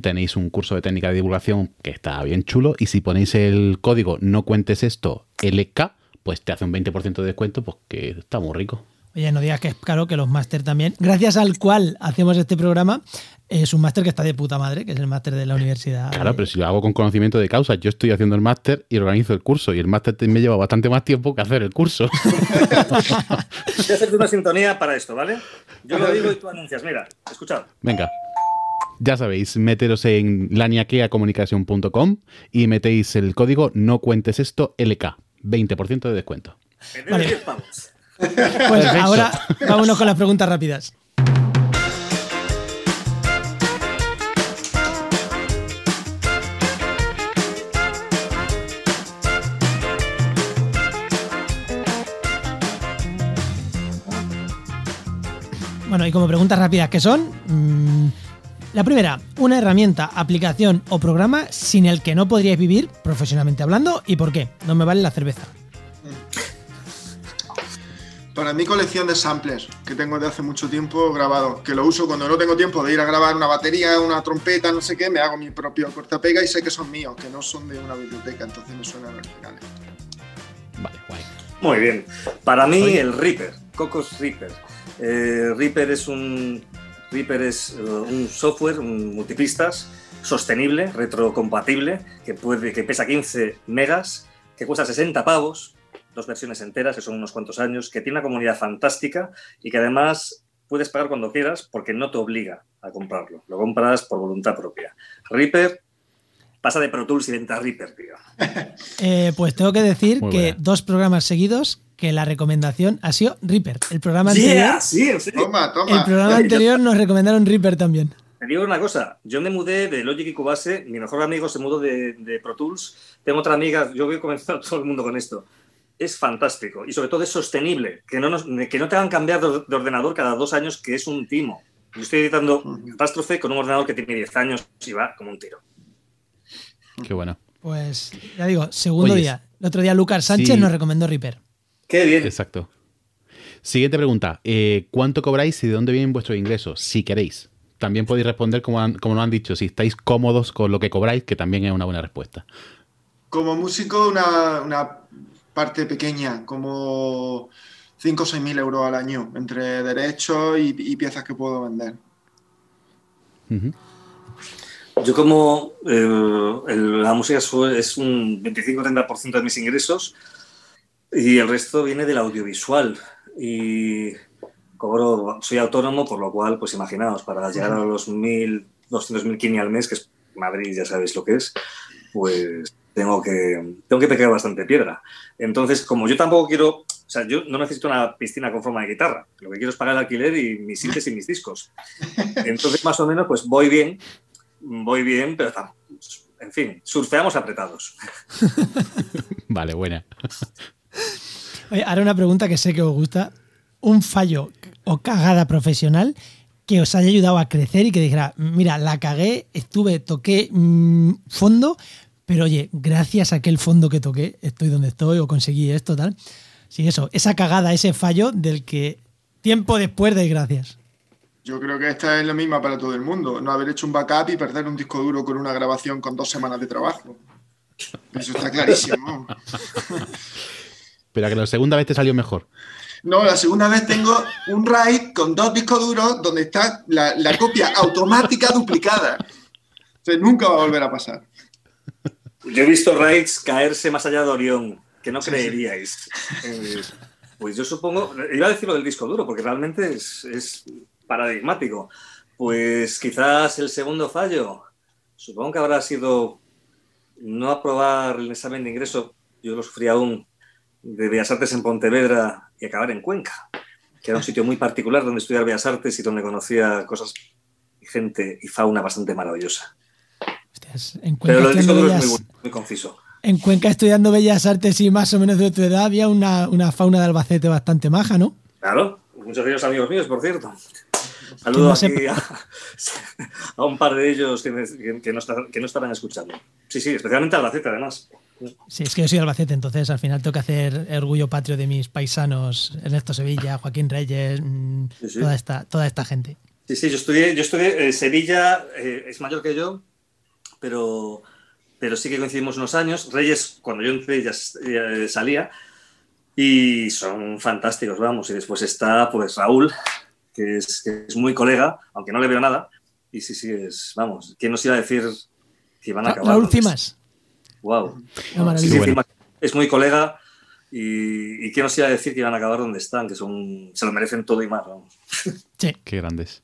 S1: tenéis un curso de técnica de divulgación que está bien chulo. Y si ponéis el código no cuentes esto LK, pues te hace un 20% de descuento, pues que está muy rico.
S2: Oye, no digas que es caro que los máster también, gracias al cual hacemos este programa, es un máster que está de puta madre, que es el máster de la universidad.
S1: Claro, pero si lo hago con conocimiento de causa, yo estoy haciendo el máster y organizo el curso, y el máster me lleva bastante más tiempo que hacer el curso. *laughs* *laughs*
S3: Voy a hacerte una sintonía para esto, ¿vale? Yo lo digo y tú anuncias. Mira, escuchad.
S1: Venga. Ya sabéis, meteros en laniaqueacomunicación.com y metéis el código no cuentes esto LK, 20% de descuento.
S2: Vale. Pues ahora vámonos con las preguntas rápidas. Bueno, y como preguntas rápidas que son, mm, la primera, una herramienta, aplicación o programa sin el que no podríais vivir profesionalmente hablando y por qué. No me vale la cerveza.
S4: Para mi colección de samplers que tengo de hace mucho tiempo grabado, que lo uso cuando no tengo tiempo de ir a grabar una batería, una trompeta, no sé qué, me hago mi propio cortapega y sé que son míos, que no son de una biblioteca, entonces me suenan originales.
S1: Vale, guay.
S3: Muy bien. Para mí, el Reaper, Cocos Reaper. Eh, Reaper es un Reaper es eh, un software, un multipistas sostenible, retrocompatible, que, puede, que pesa 15 megas, que cuesta 60 pavos, dos versiones enteras, que son unos cuantos años, que tiene una comunidad fantástica y que además puedes pagar cuando quieras porque no te obliga a comprarlo. Lo compras por voluntad propia. Reaper, pasa de Pro Tools y venta Reaper, tío. *laughs*
S2: Eh, pues tengo que decir
S1: Muy
S2: que
S1: buena.
S2: dos programas seguidos que la recomendación ha sido Reaper. El programa
S3: Yeah,
S2: anterior,
S3: sí, serio.
S4: Toma, toma.
S2: el programa *laughs* anterior nos recomendaron Reaper también.
S3: Te digo una cosa, yo me mudé de Logic y Cubase, mi mejor amigo se mudó de, de Pro Tools, tengo otra amiga, yo voy a comenzar *laughs* todo el mundo con esto. Es fantástico y sobre todo es sostenible, que no, nos- que no te hagan cambiar de, de ordenador cada dos años, que es un timo. Yo estoy editando Catástrofe con un ordenador que tiene 10 años y va como un tiro.
S1: Qué bueno.
S2: Pues ya digo, segundo
S1: Oye,
S2: día. El otro día Lucas Sánchez
S1: sí.
S2: nos recomendó Reaper.
S3: Qué bien.
S1: Exacto. Siguiente pregunta. eh, ¿Cuánto cobráis y de dónde vienen vuestros ingresos? Si queréis. También podéis responder como, han- como nos han dicho, si estáis cómodos con lo que cobráis, que también es una buena respuesta.
S4: Como músico, una, una parte pequeña, como 5 o 6 mil euros al año, entre derechos y, y piezas que puedo vender.
S1: Ujú.
S3: Yo como eh, el- la música es un 25-30% de mis ingresos y el resto viene del audiovisual. Y cobro, soy autónomo, por lo cual, pues imaginaos, para llegar a los 1.200, 1.500 al mes, que es Madrid, ya sabéis lo que es, pues tengo que, tengo que pegar bastante piedra. Entonces, como yo tampoco quiero, o sea, yo no necesito una piscina con forma de guitarra, lo que quiero es pagar el alquiler y mis sintes y mis discos. Entonces, más o menos, pues voy bien, voy bien, pero en fin, surfeamos apretados. *laughs*
S1: Vale, buena.
S2: Oye, ahora una pregunta que sé que os gusta. Un fallo o cagada profesional que os haya ayudado a crecer y que dijera, mira, la cagué, estuve, toqué mm, fondo, pero oye, gracias a aquel fondo que toqué, estoy donde estoy o conseguí esto, tal. Sí, eso, esa cagada, ese fallo del que tiempo después de gracias.
S4: Yo creo que esta es la misma para todo el mundo. No haber hecho un backup y perder un disco duro con una grabación con dos semanas de trabajo. Eso está clarísimo. *laughs*
S1: Pero a que la segunda vez te salió mejor.
S4: No, la segunda vez tengo un RAID con dos discos duros donde está la, la copia automática duplicada. O sea, nunca va a volver a pasar.
S3: Yo he visto raids caerse más allá de Orión, que no creeríais. Eh, pues yo supongo, iba a decir lo del disco duro, porque realmente es, es paradigmático. Pues quizás el segundo fallo, supongo que habrá sido no aprobar el examen de ingreso, yo lo sufrí aún, de Bellas Artes en Pontevedra y acabar en Cuenca, que era un sitio muy particular donde estudiar Bellas Artes y donde conocía cosas y gente y fauna bastante maravillosa.
S2: Hostias, en
S3: Pero
S2: Cuenca,
S3: lo del disco
S2: estudiando
S3: duro es
S2: bellas,
S3: muy, bueno, muy conciso.
S2: en Cuenca estudiando Bellas Artes y más o menos de tu edad había una, una fauna de Albacete bastante maja, ¿no?
S3: Claro, muchos de ellos amigos míos, por cierto. Saludo aquí a, a un par de ellos que, me- que- que no que no estarán escuchando. Sí, sí, especialmente Albacete, además.
S2: Sí, es que yo soy Albacete, entonces al final tengo que hacer orgullo patrio de mis paisanos, Ernesto Sevilla, Joaquín Reyes, mm,
S3: Sí, sí.
S2: Toda, esta, toda esta gente.
S3: Sí, sí, yo estudié, yo estudié eh, Sevilla, eh, es mayor que yo, pero, pero sí que coincidimos unos años. Reyes, cuando yo entré, ya, salía. Y son fantásticos, vamos. Y después está, pues, Raúl, que es, que es muy colega, aunque no le veo nada. Y sí, sí, es, vamos, ¿quién nos iba a decir que iban a acabar?
S2: Raúl Cimas.
S3: Wow. Sí, sí,
S1: Bueno.
S3: Cimas es muy colega. Y, y quién nos iba a decir que iban a acabar donde están, que son, se lo merecen todo y más, vamos.
S2: Sí.
S1: Qué grandes.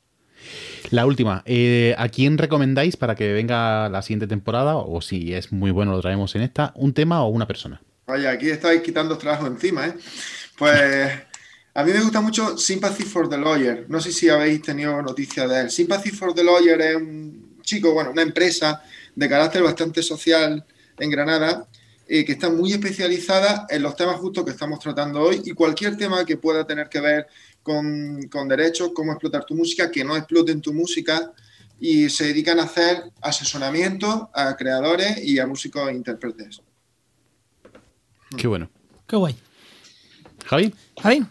S1: La última. eh, ¿A quién recomendáis para que venga la siguiente temporada? O si es muy bueno, lo traemos en esta. ¿Un tema o una persona?
S4: Vaya, aquí estáis quitando trabajo encima, ¿eh? Pues a mí me gusta mucho Sympathy for the Lawyer. No sé si habéis tenido noticia de él. Sympathy for the Lawyer es un chico, bueno, una empresa de carácter bastante social en Granada eh, que está muy especializada en los temas justos que estamos tratando hoy y cualquier tema que pueda tener que ver con, con derechos, cómo explotar tu música, que no exploten tu música y se dedican a hacer asesoramiento a creadores y a músicos e intérpretes.
S1: Qué bueno.
S2: Qué guay.
S1: Javi.
S2: Javi,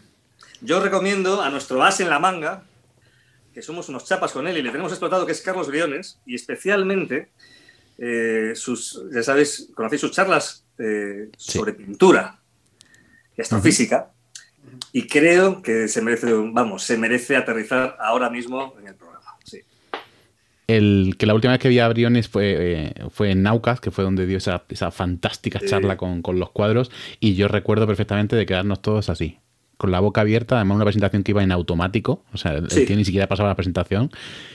S3: Yo recomiendo a nuestro as en la manga, que somos unos chapas con él y le tenemos explotado, que es Carlos Briones, y especialmente eh, sus, ya sabéis, conocéis sus charlas eh,
S1: Sí.
S3: sobre pintura y astrofísica, y creo que se merece, vamos, se merece aterrizar ahora mismo en el programa. Sí.
S1: El, que la última vez que vi a Briones fue, eh, fue en Naucas, que fue donde dio esa, esa fantástica
S3: Sí.
S1: charla con, con los cuadros. Y yo recuerdo perfectamente de quedarnos todos así, con la boca abierta, además una presentación que iba en automático, o sea, el tío ni siquiera pasaba la presentación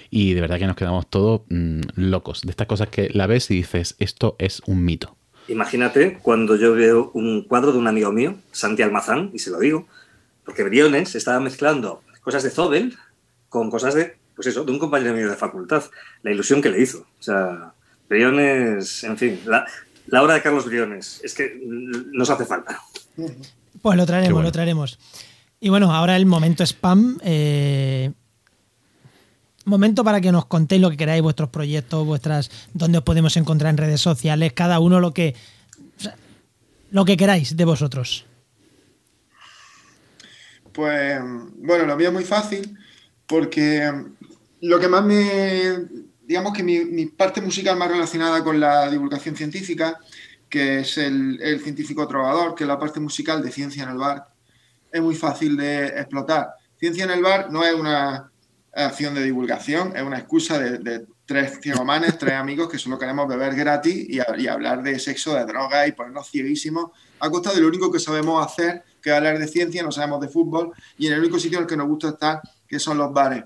S1: y de verdad que nos quedamos todos mm, locos. De estas cosas que la ves y dices, esto es un mito.
S3: Imagínate cuando yo veo un cuadro de un amigo mío, Santi Almazán, y se lo digo, porque Briones estaba mezclando cosas de Zobel con cosas de, pues eso, de un compañero mío de facultad. La ilusión que le hizo. O sea, Briones, en fin, la, la obra de Carlos Briones, es que nos hace falta.
S2: Pues lo traeremos,
S1: bueno.
S2: lo traeremos. Y bueno, ahora el momento spam. eh, momento para que nos contéis lo que queráis, vuestros proyectos, vuestras. dónde os podemos encontrar en redes sociales, cada uno lo que. lo que queráis de vosotros.
S4: Pues bueno, lo mío muy fácil porque lo que más me, digamos que mi, mi parte musical más relacionada con la divulgación científica, que es el, el científico trovador, que es la parte musical de Ciencia en el Bar, es muy fácil de explotar. Ciencia en el Bar no es una acción de divulgación, es una excusa de, de tres ciegomanes, tres amigos que solo queremos beber gratis y, hablar de sexo, de droga y ponernos cieguísimos a costa de lo único que sabemos hacer, que es hablar de ciencia, no sabemos de fútbol y en el único sitio en el que nos gusta estar, que son los bares.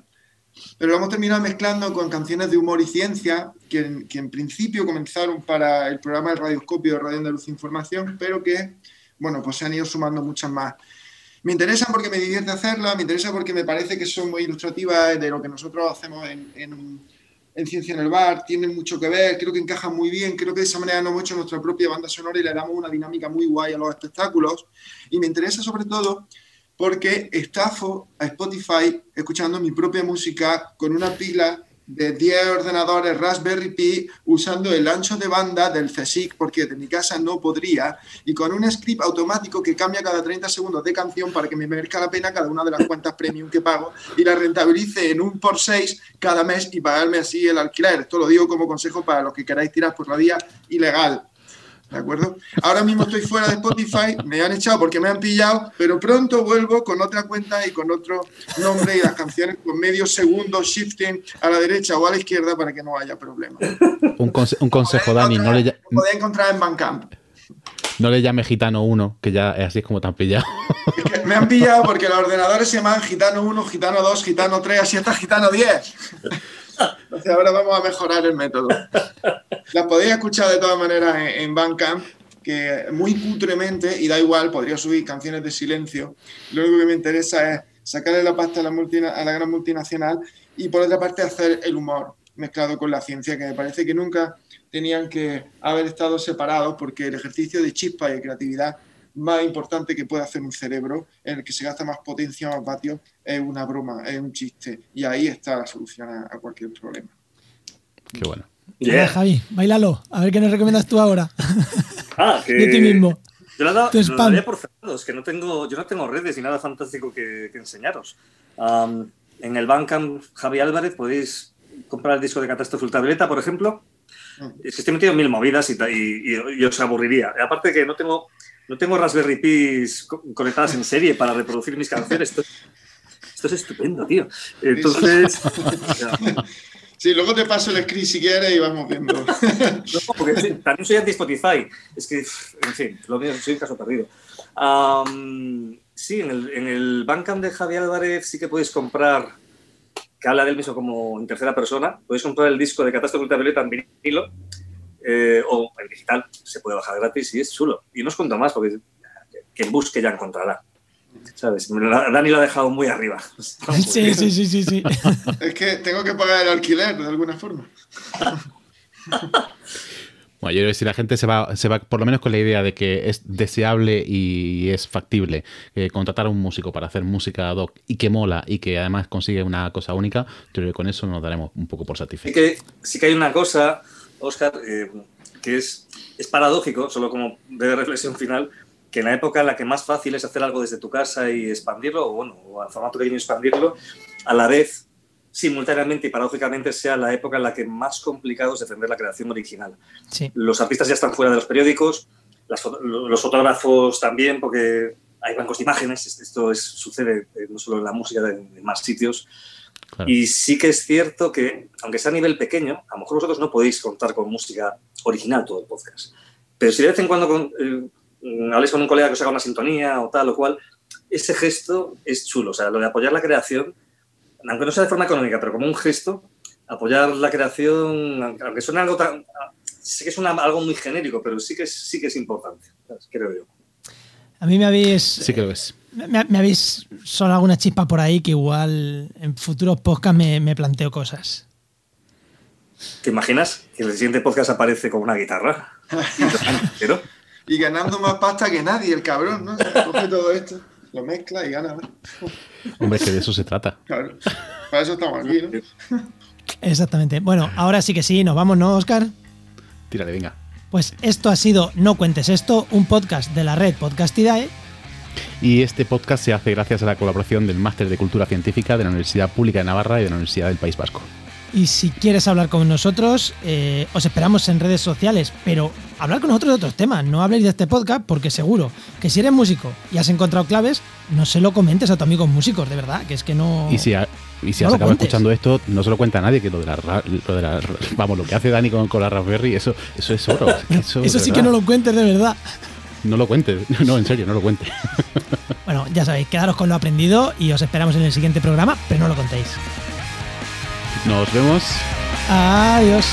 S4: Pero lo hemos terminado mezclando con canciones de humor y ciencia, que en, principio comenzaron para el programa de Radioscopio de Radio Andaluz Información, pero que, bueno, pues se han ido sumando muchas más. Me interesan porque me divierte hacerlas, me interesa porque me parece que son muy ilustrativas de lo que nosotros hacemos en, en- en Ciencia en el Bar, tienen mucho que ver, creo que encajan muy bien, creo que de esa manera nos hemos hecho nuestra propia banda sonora y le damos una dinámica muy guay a los espectáculos. Y me interesa sobre todo porque estafo a Spotify escuchando mi propia música con una pila de 10 ordenadores Raspberry Pi usando el ancho de banda del CSIC porque de mi casa no podría y con un script automático que cambia cada 30 segundos de canción para que me merezca la pena cada una de las cuentas premium que pago y la rentabilice en un por 6 cada mes y pagarme así el alquiler. Esto lo digo como consejo para los que queráis tirar por la vía ilegal. ¿De acuerdo? Ahora mismo estoy fuera de Spotify, me han echado porque me han pillado, pero pronto vuelvo con otra cuenta y con otro nombre y las canciones con medio segundo shifting a la derecha o a la izquierda para que no haya problema.
S1: Un, conse- un consejo, Dani, no le,
S4: podéis encontrar en Bandcamp.
S1: no le llame gitano 1, que ya así es como te han pillado.
S4: Es que me han pillado porque los ordenadores se llaman Gitano 1, Gitano 2, Gitano 3, así hasta Gitano 10. Entonces ahora vamos a mejorar el método. Las podéis escuchar de todas maneras en, en que muy cutremente, y da igual, podría subir canciones de silencio. Lo único que me interesa es sacarle la pasta a la, a la gran multinacional y por otra parte hacer el humor mezclado con la ciencia, que me parece que nunca tenían que haber estado separados porque el ejercicio de chispa y de creatividad más importante que puede hacer un cerebro, en el que se gasta más potencia, más vatios, es una broma, es un chiste. Y ahí está la solución a, a cualquier problema.
S1: Qué bueno.
S2: Venga, Javi, bailalo. A ver qué nos recomiendas tú ahora. *laughs*
S3: Ah, que...
S2: De ti mismo.
S3: Yo lo, he dado- lo daría por cerrado, es que no tengo, yo no tengo redes ni nada fantástico que, que enseñaros. Am, en el Bandcamp Javi Álvarez podéis comprar el disco de Catástrofe Ultravioleta, por ejemplo. Es que estoy metido en mil movidas y, y- y- y os aburriría. Aparte que no tengo, no tengo Raspberry Pis co- conectadas en serie para reproducir mis canciones. Esto, esto es estupendo, tío. Entonces. *laughs*
S4: Sí, luego te paso el script si quieres y vamos viendo. *laughs*
S3: No, porque sí, también soy anti-Spotify. Es que, en fin, lo mío, soy un caso perdido. Sí, en el, en el Bandcamp de Javi Álvarez sí que podéis comprar, que habla del mismo como en tercera persona, podéis comprar el disco de Catástrofe Ultravioleta en vinilo eh, o en digital, se puede bajar gratis y es chulo. Y no os cuento más porque quien busque ya encontrará. ¿Sabes? Dani lo ha dejado muy arriba. *laughs*
S2: Sí, sí, sí, sí, sí.
S4: es que tengo que pagar el alquiler de alguna forma. *laughs*
S1: Bueno, yo creo que si la gente se va, se va por lo menos con la idea de que es deseable y es factible eh, contratar a un músico para hacer música ad hoc y que mola y que además consigue una cosa única, yo creo que con eso nos daremos un poco por
S3: Sí
S1: satisfechos.
S3: que, sí que hay una cosa, Oscar, eh, que es, es paradójico, solo como de reflexión final, que en la época en la que más fácil es hacer algo desde tu casa y expandirlo, o bueno, o al formato pequeño expandirlo, a la vez, simultáneamente y paradójicamente, sea la época en la que más complicado es defender la creación original.
S2: Sí.
S3: Los artistas ya están fuera de los periódicos, las los fotógrafos también, porque hay bancos de imágenes, esto es, sucede eh, no solo en la música, en en más sitios.
S1: Claro.
S3: Y sí que es cierto que, aunque sea a nivel pequeño, a lo mejor vosotros no podéis contar con música original todo el podcast. Pero si de vez en cuando con, eh, habléis con un colega que os haga una sintonía o tal o cual, ese gesto es chulo. O sea, lo de apoyar la creación, aunque no sea de forma económica, pero como un gesto, apoyar la creación, aunque suene algo tan. Sé que es algo muy genérico, pero sí que es, sí que es importante, creo yo.
S2: A mí me habéis.
S1: Sí que lo es.
S2: Me, me habéis solo alguna chispa por ahí que igual en futuros podcasts me, me planteo cosas.
S3: ¿Te imaginas que el siguiente podcast aparece con una guitarra? *laughs*
S4: y ganando más pasta que nadie, el cabrón, ¿no? coge todo esto, lo mezcla y gana.
S1: Hombre, que de eso se trata.
S4: Claro. Para eso estamos aquí, ¿no?
S2: Exactamente. Bueno, ahora sí que sí, nos vamos, ¿no, Oscar?
S1: Tírale, venga.
S2: Pues esto ha sido No Cuentes Esto, un podcast de la red Podcastidae.
S1: Y este podcast se hace gracias a la colaboración del Máster de Cultura Científica de la Universidad Pública de Navarra y de la Universidad del País Vasco.
S2: Y si quieres hablar con nosotros, eh, os esperamos en redes sociales, pero hablar con nosotros de otros temas. No habléis de este podcast porque seguro que si eres músico y has encontrado claves, no se lo comentes a tus amigos músicos, de verdad, que es que no...
S1: Y si, y si has acabado escuchando esto, no se lo cuenta a nadie, que lo de la, vamos, lo que hace Dani con, la Raspberry, eso, eso es oro. *laughs*
S2: Eso, eso sí que no lo cuentes de verdad.
S1: No lo cuentes, *laughs* no, en serio, no lo cuentes.
S2: Bueno, ya sabéis, quedaros con lo aprendido y os esperamos en el siguiente programa, pero no lo contéis.
S1: Nos vemos.
S2: Adiós.